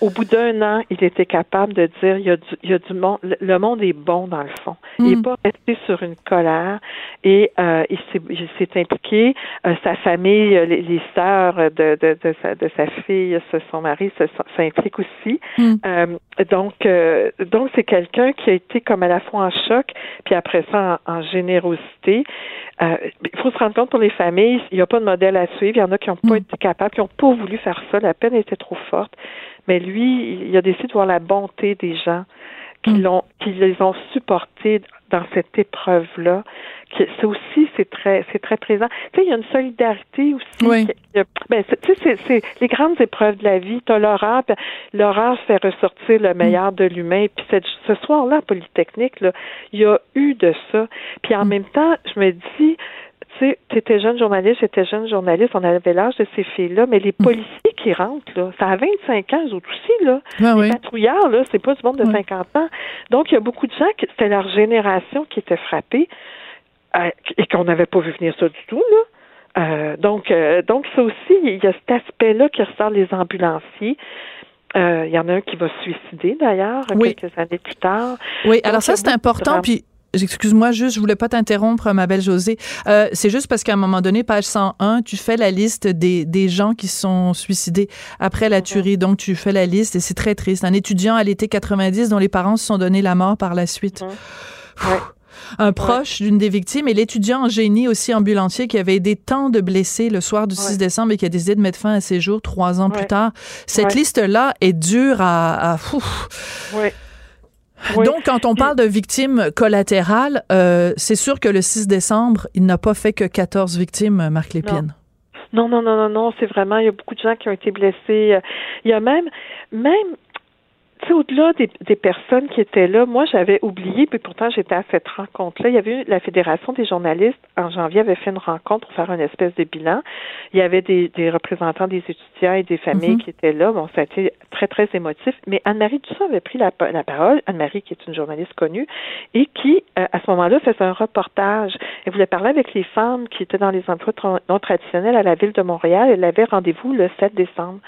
au bout d'un an, il était capable de dire il y a du, il y a du monde, le monde est bon dans le fond. Il n'est mm. pas resté sur une colère et euh, il s'est impliqué. Euh, sa famille, euh, les, les sœurs de, de, de, sa, de sa fille, son mari s'impliquent aussi. Mm. Euh, donc, euh, donc c'est quelqu'un qui a été comme à la fois en choc, puis après ça en, générosité. il faut se rendre compte pour les familles, il n'y a pas de modèle à suivre. Il y en a qui n'ont pas mm. été capables, qui n'ont pas voulu faire ça. La peine était trop forte mais lui, il a décidé de voir la bonté des gens qui mm. l'ont, qui les ont supportés dans cette épreuve-là. C'est aussi, c'est très, c'est très présent. Tu sais, il y a une solidarité aussi. Oui. ben, tu sais, c'est, les grandes épreuves de la vie. T'as l'horreur, l'horreur fait ressortir le meilleur de l'humain. Puis ce soir-là, Polytechnique, là, il y a eu de ça. Puis en mm. même temps, je me dis, tu sais, tu étais jeune journaliste, j'étais jeune journaliste, on avait l'âge de ces filles-là, mais les mm. policiers qui rentrent, là, ça a 25 ans, eux autres aussi, là. les patrouillards, là, c'est pas du monde de 50 ans. Donc, il y a beaucoup de gens, qui c'était leur génération qui était frappée euh, et qu'on n'avait pas vu venir ça du tout, là. Euh, donc, euh, donc ça aussi, il y a cet aspect-là qui ressort les ambulanciers. Il y en a un qui va se suicider d'ailleurs quelques années plus tard. Oui, alors ça c'est important. Puis Excuse-moi, juste, je voulais pas t'interrompre, ma belle Josée. Euh, c'est juste parce qu'à un moment donné, page 101, tu fais la liste des, des gens qui sont suicidés après la tuerie. Donc, tu fais la liste et c'est très triste. Un étudiant à l'été 90 dont les parents se sont donné la mort par la suite. Un proche d'une des victimes et l'étudiant en génie aussi ambulancier qui avait aidé tant de blessés le soir du 6 décembre et qui a décidé de mettre fin à ses jours trois ans plus tard. Cette liste-là est dure à... à donc, quand on parle de victimes collatérales, euh, c'est sûr que le 6 décembre, il n'a pas fait que 14 victimes, Marc Lépine. Non, non, non, non, non, c'est vraiment, il y a beaucoup de gens qui ont été blessés. Il y a même, même au-delà des, des, personnes qui étaient là, moi, j'avais oublié, puis pourtant, j'étais à cette rencontre-là. Il y avait eu la Fédération des journalistes, en janvier, avait fait une rencontre pour faire une espèce de bilan. Il y avait des, des représentants des étudiants et des familles mm-hmm. qui étaient là. Bon, ça a été très, très émotif. Mais Anne-Marie ça avait pris la, la parole. Anne-Marie, qui est une journaliste connue, et qui, euh, à ce moment-là, faisait un reportage. Elle voulait parler avec les femmes qui étaient dans les emplois non traditionnels à la ville de Montréal. Elle avait rendez-vous le 7 décembre.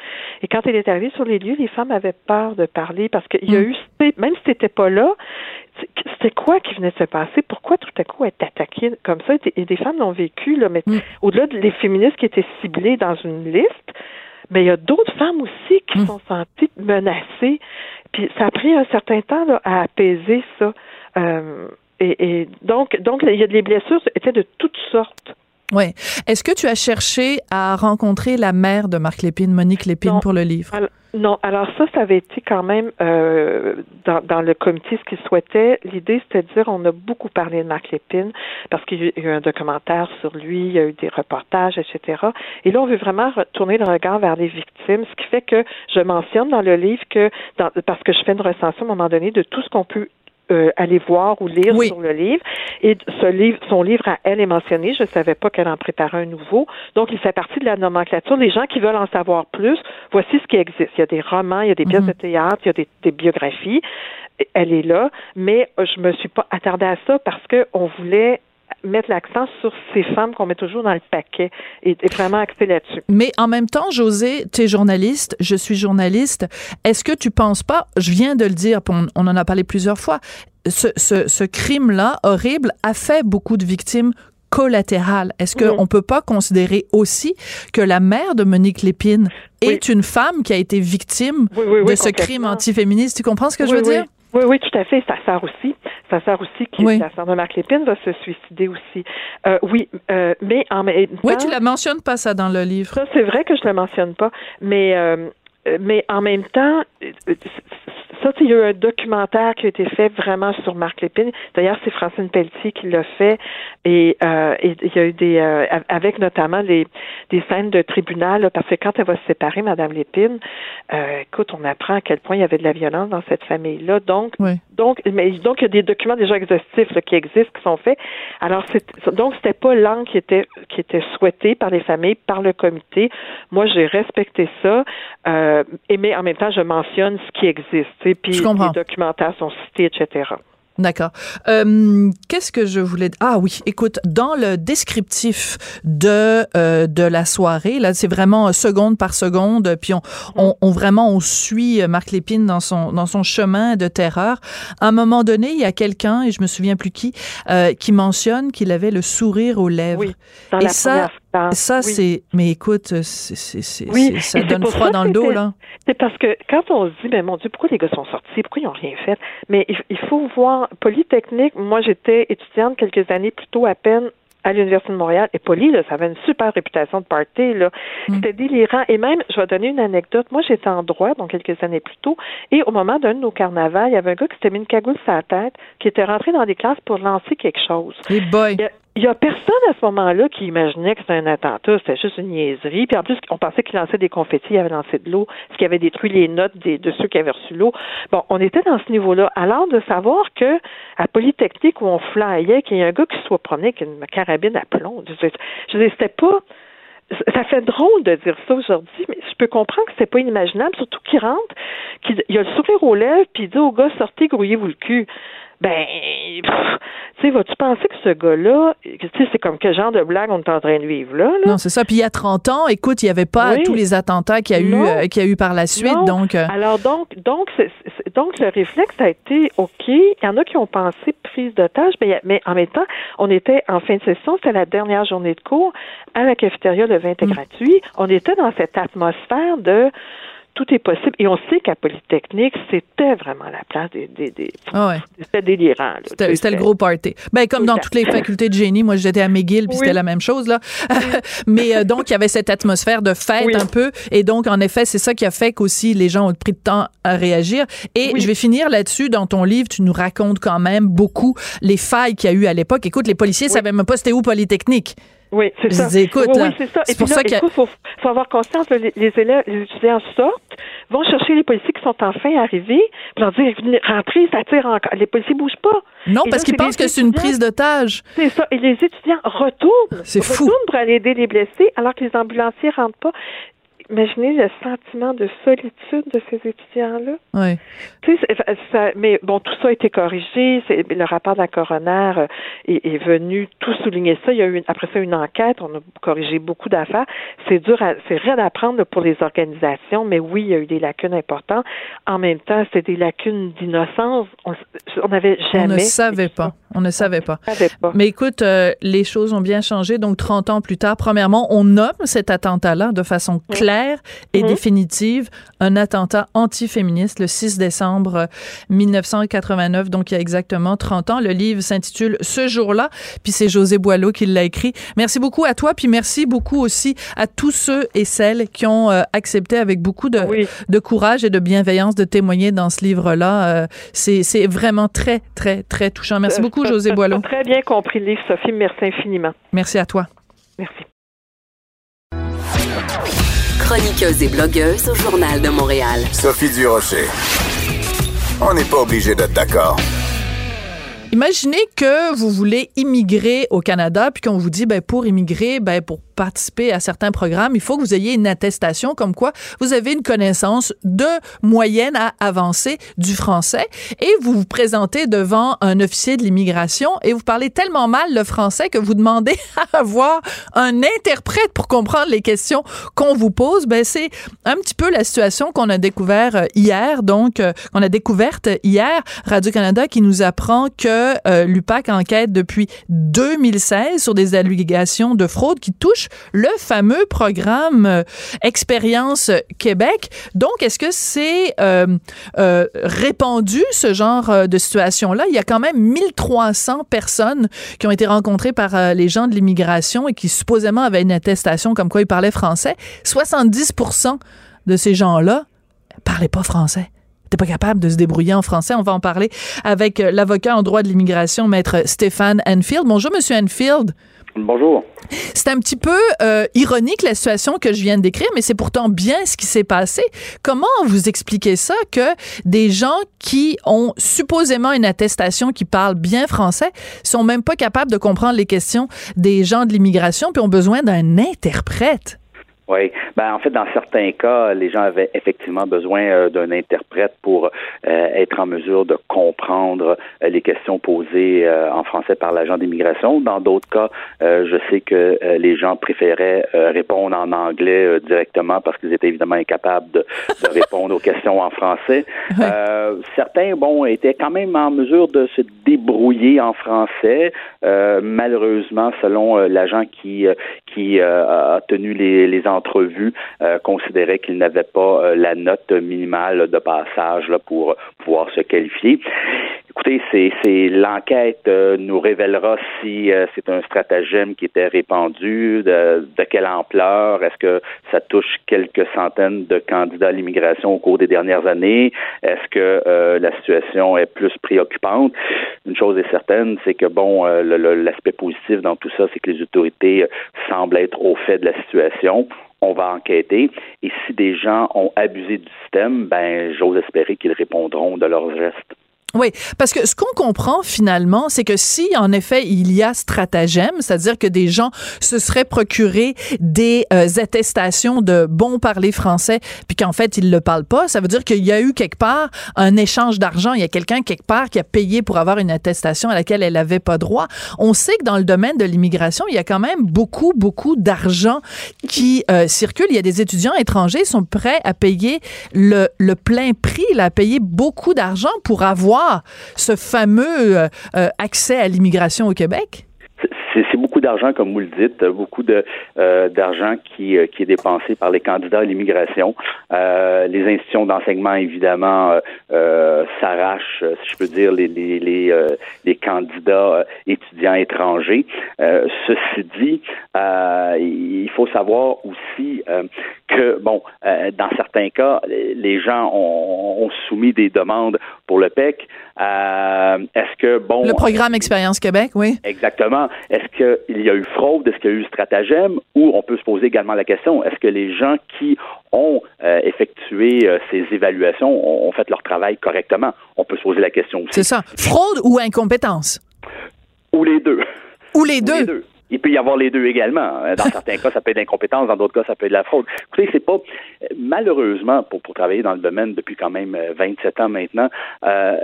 Et quand elle est arrivée sur les lieux, les femmes avaient peur de parler parce qu'il y a mm. eu, même si t'étais pas là, c'était quoi qui venait de se passer? Pourquoi tout à coup être attaqué comme ça? Et des femmes l'ont vécu, là, mais mm. au-delà des féministes qui étaient ciblées dans une liste, mais il y a d'autres femmes aussi qui hmm. sont senties menacées. Puis ça a pris un certain temps à apaiser ça. Euh, et, et, donc, donc, il y a des blessures étaient de toutes sortes. Oui. Est-ce que tu as cherché à rencontrer la mère de Marc Lépine, Monique Lépine, pour le livre? Non, alors ça, ça avait été quand même euh, dans, dans, le comité ce qu'il souhaitait. L'idée, c'était de dire on a beaucoup parlé de Marc Lépine parce qu'il y a eu un documentaire sur lui, il y a eu des reportages, etc. Et là, on veut vraiment retourner le regard vers les victimes, ce qui fait que je mentionne dans le livre que, dans, parce que je fais une recension à un moment donné de tout ce qu'on peut euh, aller voir ou lire sur le livre. Et ce livre, son livre à elle est mentionné. Je ne savais pas qu'elle en préparait un nouveau. Donc, il fait partie de la nomenclature. Les gens qui veulent en savoir plus, voici ce qui existe. Il y a des romans, il y a des pièces mhm. de théâtre, il y a des, des biographies. Elle est là, mais je me suis pas attardée à ça parce qu'on voulait mettre l'accent sur ces femmes qu'on met toujours dans le paquet et, vraiment axer là-dessus. Mais en même temps, José, tu es journaliste, je suis journaliste. Est-ce que tu penses pas, je viens de le dire, on, on en a parlé plusieurs fois, ce, ce, ce crime-là horrible a fait beaucoup de victimes collatérales. Est-ce qu'on ne peut pas considérer aussi que la mère de Monique Lépine est une femme qui a été victime de ce crime antiféministe? Tu comprends ce que je veux dire? Oui, oui, tout à fait. Ça sert aussi. Ça sert aussi qui oui. la sœur de Marc Lépine va se suicider aussi. Euh, oui, euh, mais en même temps. Oui, tu la mentionnes pas ça dans le livre. Ça, c'est vrai que je la mentionne pas, mais euh, mais en même temps, ça, il y a eu un documentaire qui a été fait vraiment sur Marc Lépine. D'ailleurs, c'est Francine Pelletier qui l'a fait. Et, euh, il y a eu des, euh, avec notamment les, des scènes de tribunal, parce que quand elle va se séparer, Madame Lépine, euh, écoute, on apprend à quel point il y avait de la violence dans cette famille-là. Donc, donc, mais donc il y a des documents déjà exhaustifs qui existent, qui sont faits. Alors, c'est, donc c'était pas l'angle qui était qui était souhaité par les familles, par le comité. Moi, j'ai respecté ça. Et mais en même temps, je mentionne ce qui existe puis les documentaires sont cités, etc. D'accord. Euh, Qu'est-ce que je voulais Ah oui, écoute, dans le descriptif de euh, de la soirée, là, c'est vraiment seconde par seconde, puis on, on, on, vraiment on suit Marc Lépine dans son dans son chemin de terreur. À un moment donné, il y a quelqu'un et je me souviens plus qui euh, qui mentionne qu'il avait le sourire aux lèvres. Oui, dans et la ça, ça, c'est. Mais écoute, c'est, oui. ça donne froid dans le dos, là. C'est parce que quand on se dit, mais mon Dieu, pourquoi les gars sont sortis? Pourquoi ils n'ont rien fait? Mais il, faut voir, Polytechnique, moi, j'étais étudiante quelques années plus tôt à peine à l'Université de Montréal. Et Poly, là, ça avait une super réputation de party, là. Mm. C'était délirant. Et même, je vais donner une anecdote. Moi, j'étais en droit, donc quelques années plus tôt, et au moment d'un de nos carnavals, il y avait un gars qui s'était mis une cagoule sur la tête, qui était rentré dans des classes pour lancer quelque chose. Hey boy. Il y a personne à ce moment-là qui imaginait que c'était un attentat, c'était juste une niaiserie. Puis en plus, on pensait qu'il lançait des confettis, il avait lancé de l'eau, ce qui avait détruit les notes de ceux qui avaient reçu l'eau. Bon, on était dans ce niveau-là. Alors de savoir que à Polytechnique où on flyait, qu'il y ait un gars qui soit promené avec une carabine à plomb, je, je c'était pas ça fait drôle de dire ça aujourd'hui, mais je peux comprendre que c'est pas inimaginable, surtout qu'il rentre, qu'il il a le sourire aux lèvres, puis il dit au gars, sortez, grouillez-vous le cul ben, tu sais, vas-tu penser que ce gars-là, tu sais, c'est comme quel genre de blague on est en train de vivre là? Non, c'est ça. Puis il y a 30 ans, écoute, il n'y avait pas tous les attentats qu'il y a eu, euh, qu'il y a eu par la suite, donc. Euh. Alors donc, donc, donc le réflexe a été ok. Il y en a qui ont pensé prise d'otage, mais, mais en même temps, on était en fin de session, c'était la dernière journée de cours à la cafétéria, le vin était mm. gratuit. On était dans cette atmosphère de tout est possible. Et on sait qu'à Polytechnique, c'était vraiment la place des. des, des ah C'était délirant. C'était le gros party. Ben, comme dans toutes les facultés de génie, moi j'étais à McGill, puis c'était la même chose. là. Mais euh, donc, il y avait cette atmosphère de fête un peu. Et donc, en effet, c'est ça qui a fait qu'aussi les gens ont pris de temps à réagir. Et je vais finir là-dessus. Dans ton livre, tu nous racontes quand même beaucoup les failles qu'il y a eu à l'époque. Écoute, les policiers ne savaient même pas c'était où Polytechnique. Oui, c'est ça. écoute, oui, c'est ça. Et puis là, il faut, faut, avoir conscience, les, les, élèves, les étudiants sortent, vont chercher les policiers qui sont enfin arrivés, puis leur dire, venez rentrer, ça tire encore. Les policiers bougent pas. Non, parce qu'ils pensent que c'est une prise d'otage. C'est ça. Et les étudiants retournent. C'est fou. Retournent pour aller aider les blessés, alors que les ambulanciers rentrent pas imaginez le sentiment de solitude de ces étudiants-là. Oui. Tu sais, mais bon, tout ça a été corrigé. Le rapport de la coroner euh, est, venu tout souligner ça. Il y a eu après ça une enquête. On a corrigé beaucoup d'affaires. C'est dur, c'est rien à prendre pour les organisations, mais oui, il y a eu des lacunes importantes. En même temps, c'était des lacunes d'innocence. On n'avait jamais. On ne savait pas. On ne savait pas. Mais écoute, euh, les choses ont bien changé. Donc, 30 ans plus tard, premièrement, on nomme cet attentat-là de façon claire et mhm. définitive un attentat antiféministe le 6 décembre 1989, donc il y a exactement 30 ans. Le livre s'intitule Ce jour-là, puis c'est José Boileau qui l'a écrit. Merci beaucoup à toi, puis merci beaucoup aussi à tous ceux et celles qui ont euh, accepté avec beaucoup de, de courage et de bienveillance de témoigner dans ce livre-là. Euh, c'est vraiment très, très, très touchant. Merci beaucoup, José Boileau. Très bien compris le livre, Sophie. Merci infiniment. Merci à toi. Merci. Chroniqueuse et blogueuse au Journal de Montréal. Sophie Durocher. On n'est pas obligé d'être d'accord. Imaginez que vous voulez immigrer au Canada, puis qu'on vous dit, ben, pour immigrer, ben, pour participer à certains programmes, il faut que vous ayez une attestation comme quoi vous avez une connaissance de moyenne à avancée du français et vous vous présentez devant un officier de l'immigration et vous parlez tellement mal le français que vous demandez à avoir un interprète pour comprendre les questions qu'on vous pose. Ben, c'est un petit peu la situation qu'on a découvert euh, hier, donc, euh, qu'on a découverte hier. Radio-Canada qui nous apprend que euh, l'UPAC enquête depuis 2016 sur des allégations de fraude qui touchent le fameux programme euh, Expérience Québec. Donc, est-ce que c'est euh, répandu, ce genre de situation-là? Il y a quand même 1300 personnes qui ont été rencontrées par les gens de l'immigration et qui supposément avaient une attestation comme quoi ils parlaient français. 70% de ces gens-là parlaient pas français n'étaient pas capable de se débrouiller en français. On va en parler avec l'avocat en droit de l'immigration, maître Stéphane Enfield. Bonjour, monsieur Enfield. Bonjour. C'est un petit peu euh, ironique la situation que je viens de décrire, mais c'est pourtant bien ce qui s'est passé. Comment vous expliquez ça que des gens qui ont supposément une attestation qui parlent bien français sont même pas capables de comprendre les questions des gens de l'immigration puis ont besoin d'un interprète? Oui, ben en fait, dans certains cas, les gens avaient effectivement besoin euh, d'un interprète pour euh, être en mesure de comprendre euh, les questions posées en français par l'agent d'immigration. Dans d'autres cas, je sais que les gens préféraient répondre en anglais directement parce qu'ils étaient évidemment incapables de, de répondre aux questions en français. certains, bon, étaient quand même en mesure de se débrouiller en français. malheureusement, selon l'agent qui qui a tenu les, les entrevue euh, considérait qu'il n'avait pas euh, la note minimale de passage là, pour pouvoir se qualifier. Écoutez, c'est l'enquête euh, nous révélera si c'est un stratagème qui était répandu, de, de quelle ampleur, est-ce que ça touche quelques centaines de candidats à l'immigration au cours des dernières années, est-ce que la situation est plus préoccupante? Une chose est certaine, c'est que bon, l'aspect positif dans tout ça, c'est que les autorités semblent être au fait de la situation on va enquêter. Et si des gens ont abusé du système, ben, j'ose espérer qu'ils répondront de leurs gestes. Oui, parce que ce qu'on comprend finalement, c'est que si en effet il y a stratagème, c'est-à-dire que des gens se seraient procurés des euh, attestations de bon parler français, puis qu'en fait ils le parlent pas, ça veut dire qu'il y a eu quelque part un échange d'argent. Il y a quelqu'un quelque part qui a payé pour avoir une attestation à laquelle elle avait pas droit. On sait que dans le domaine de l'immigration, il y a quand même beaucoup, beaucoup d'argent qui euh, circule. Il y a des étudiants étrangers qui sont prêts à payer le, le plein prix, à payer beaucoup d'argent pour avoir ce fameux euh, euh, accès à l'immigration au Québec? Beaucoup d'argent, comme vous le dites, beaucoup euh, d'argent qui, qui est dépensé par les candidats à l'immigration. les institutions d'enseignement, évidemment, s'arrachent, si je peux dire, les candidats étudiants étrangers. ceci dit, il faut savoir aussi que, bon, dans certains cas, les gens ont soumis des demandes pour le PEC. Euh, est-ce que, bon. Le programme Expérience Québec, oui. Exactement. Est-ce qu'il y a eu fraude? Est-ce qu'il y a eu stratagème? Ou on peut se poser également la question, est-ce que les gens qui ont euh, effectué euh, ces évaluations ont, fait leur travail correctement? On peut se poser la question aussi. C'est ça. Fraude ou incompétence? Ou les deux. Ou les deux. Ou les deux. Il peut y avoir les deux également. Dans certains cas, ça peut être l'incompétence, dans d'autres cas, ça peut être de la fraude. Écoutez, c'est pas malheureusement pour, pour travailler dans le domaine depuis quand même 27 ans maintenant. Euh,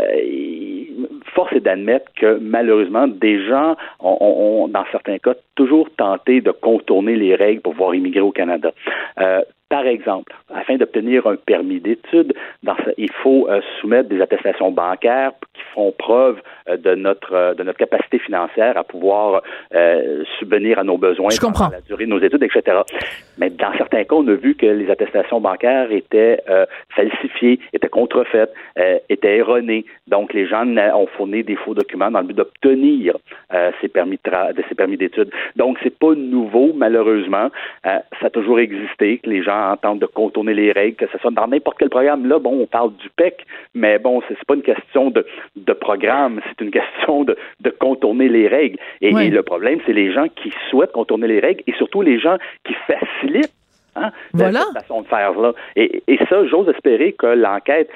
force est d'admettre que malheureusement, des gens ont, dans certains cas, toujours tenté de contourner les règles pour pouvoir immigrer au Canada. Euh, par exemple, afin d'obtenir un permis d'études, il faut euh, soumettre des attestations bancaires font preuve de notre de notre capacité financière à pouvoir subvenir à nos besoins pendant la durée de nos études, etc. Mais dans certains cas, on a vu que les attestations bancaires étaient falsifiées, étaient contrefaites, étaient erronées. Donc, les gens ont fourni des faux documents dans le but d'obtenir ces permis de, ces permis d'études. Donc, c'est pas nouveau, malheureusement. ça a toujours existé que les gens tentent de contourner les règles, que ce soit dans n'importe quel programme. Là, bon, on parle du PEC, mais bon, c'est pas une question de, de programme, c'est une question de, de contourner les règles. Et, le problème, c'est les gens qui souhaitent contourner les règles et surtout les gens qui facilitent hein, voilà. cette façon de faire là. Et, et ça, j'ose espérer que l'enquête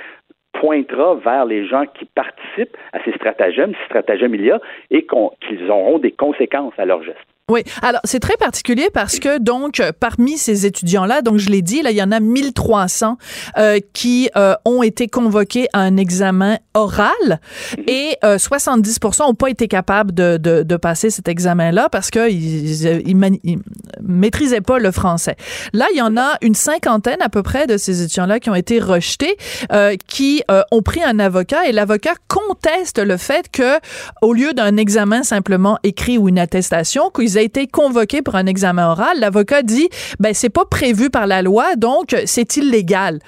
pointera vers les gens qui participent à ces stratagèmes, si stratagèmes il y a, et qu'ils auront des conséquences à leurs gestes. Oui, alors c'est très particulier parce que donc parmi ces étudiants-là, donc je l'ai dit, là il y en a 1300 euh, qui euh, ont été convoqués à un examen oral et euh, 70% ont pas été capables de, de, de passer cet examen-là parce que ils, ils, maîtrisaient pas le français. Là, il y en a une cinquantaine à peu près de ces étudiants-là qui ont été rejetés, euh, qui euh, ont pris un avocat et l'avocat conteste le fait que au lieu d'un examen simplement écrit ou une attestation, qu'ils a été convoqué pour un examen oral, l'avocat dit ben c'est pas prévu par la loi, donc c'est illégal.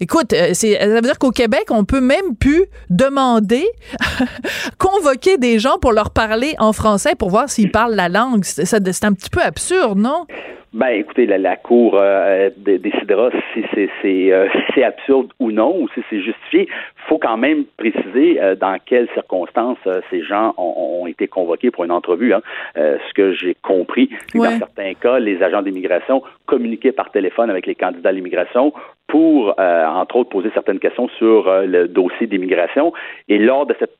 Écoute, euh, c'est, ça veut dire qu'au Québec, on peut même plus demander, convoquer des gens pour leur parler en français pour voir s'ils parlent la langue. C'est un petit peu absurde, non? Ben, écoutez, la, la Cour euh, décidera si c'est, euh, absurde ou non, ou si c'est justifié. faut quand même préciser euh, dans quelles circonstances ces gens ont, ont, été convoqués pour une entrevue. Hein. ce que j'ai compris, c'est dans certains cas, les agents d'immigration communiquaient par téléphone avec les candidats à l'immigration pour, entre autres, poser certaines questions sur le dossier d'immigration. Et lors de cette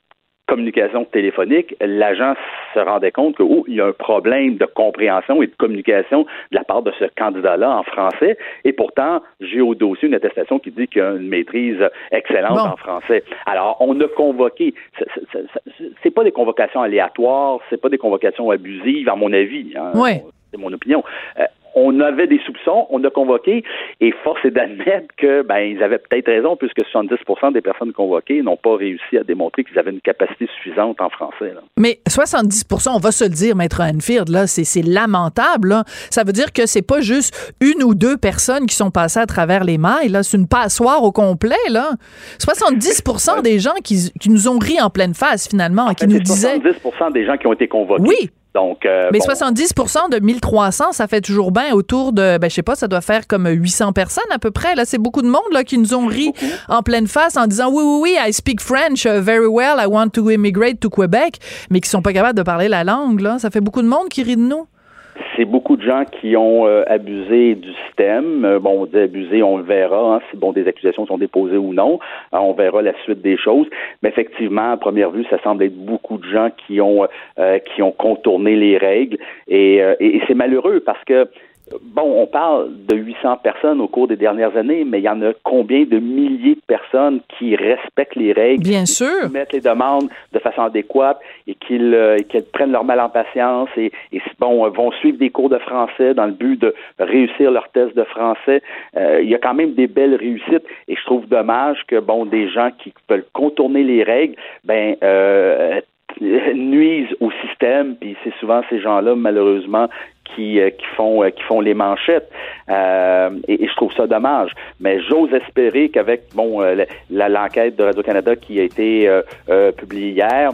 communication téléphonique, l'agent se rendait compte que oh, il y a un problème de compréhension et de communication de la part de ce candidat-là en français. Et pourtant, j'ai au dossier une attestation qui dit qu'il a une maîtrise excellente en français. Alors, on a convoqué. C'est pas des convocations aléatoires, c'est pas des convocations abusives, à mon avis. Hein. C'est mon opinion. Euh, on avait des soupçons, on a convoqué, et force est d'admettre que ben ils avaient peut-être raison, puisque 70% des personnes convoquées n'ont pas réussi à démontrer qu'ils avaient une capacité suffisante en français. Mais 70%, on va se le dire, maître Anfield, là, c'est lamentable. Ça veut dire que c'est pas juste une ou deux personnes qui sont passées à travers les mailles. C'est une passoire au complet. Là. 70% des gens qui, nous ont ri en pleine face finalement, qui nous disaient. 70% des gens qui ont été convoqués. Oui. Donc, euh, Mais 70% de 1300, ça fait toujours bien autour de, ben, je sais pas, ça doit faire comme 800 personnes à peu près. Là, c'est beaucoup de monde là, qui nous ont ri en pleine face en disant oui, oui, oui, I speak French uh, very well, I want to immigrate to Quebec, mais qui sont pas capables de parler la langue. Là. Ça fait beaucoup de monde qui rit de nous c'est beaucoup de gens qui ont euh, abusé du système. Euh, bon, on dit abusé, on le verra, hein, si bon des accusations sont déposées ou non. Euh, on verra la suite des choses. Mais effectivement, à première vue, ça semble être beaucoup de gens qui ont qui ont contourné les règles. et c'est malheureux parce que Bon, on parle de 800 personnes au cours des dernières années, mais il y en a combien de milliers de personnes qui respectent les règles, Bien sûr. qui mettent les demandes de façon adéquate et qu'ils euh, prennent leur mal en patience et, et, bon vont suivre des cours de français dans le but de réussir leur test de français. Euh, il y a quand même des belles réussites et je trouve dommage que bon des gens qui veulent contourner les règles, ben euh, nuisent au système, puis c'est souvent ces gens-là, malheureusement, qui, euh, qui font euh, qui font les manchettes. Euh, et, je trouve ça dommage. Mais j'ose espérer qu'avec bon l'enquête de Radio Canada qui a été publiée hier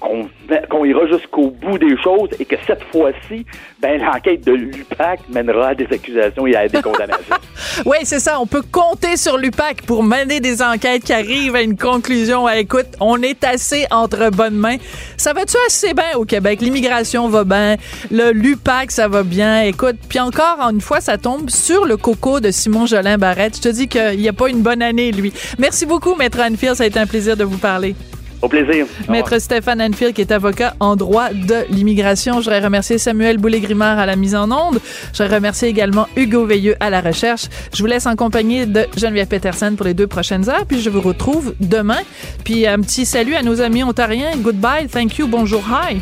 qu'on ira jusqu'au bout des choses et que cette fois-ci, ben, l'enquête de l'UPAC mènera à des accusations et à des condamnations. oui, c'est ça. On peut compter sur l'UPAC pour mener des enquêtes qui arrivent à une conclusion. écoute, on est assez entre bonnes mains. Ça va-tu assez bien au Québec? L'immigration va bien. Le l'UPAC, ça va bien. Écoute, puis encore une fois, ça tombe sur le coco de Simon Jolin Barrette. Je te dis qu'il n'y a pas une bonne année, lui. Merci beaucoup, Maître Anfield. Ça a été un plaisir de vous parler. Au plaisir. Maître Stéphane Enfield, qui est avocat en droit de l'immigration. Je voudrais remercier Samuel Boulay-Grimard à la mise en onde. Je voudrais remercier également Hugo Veilleux à la recherche. Je vous laisse en compagnie de Geneviève Peterson pour les deux prochaines heures, puis je vous retrouve demain. Puis un petit salut à nos amis ontariens. Goodbye, thank you, bonjour, hi.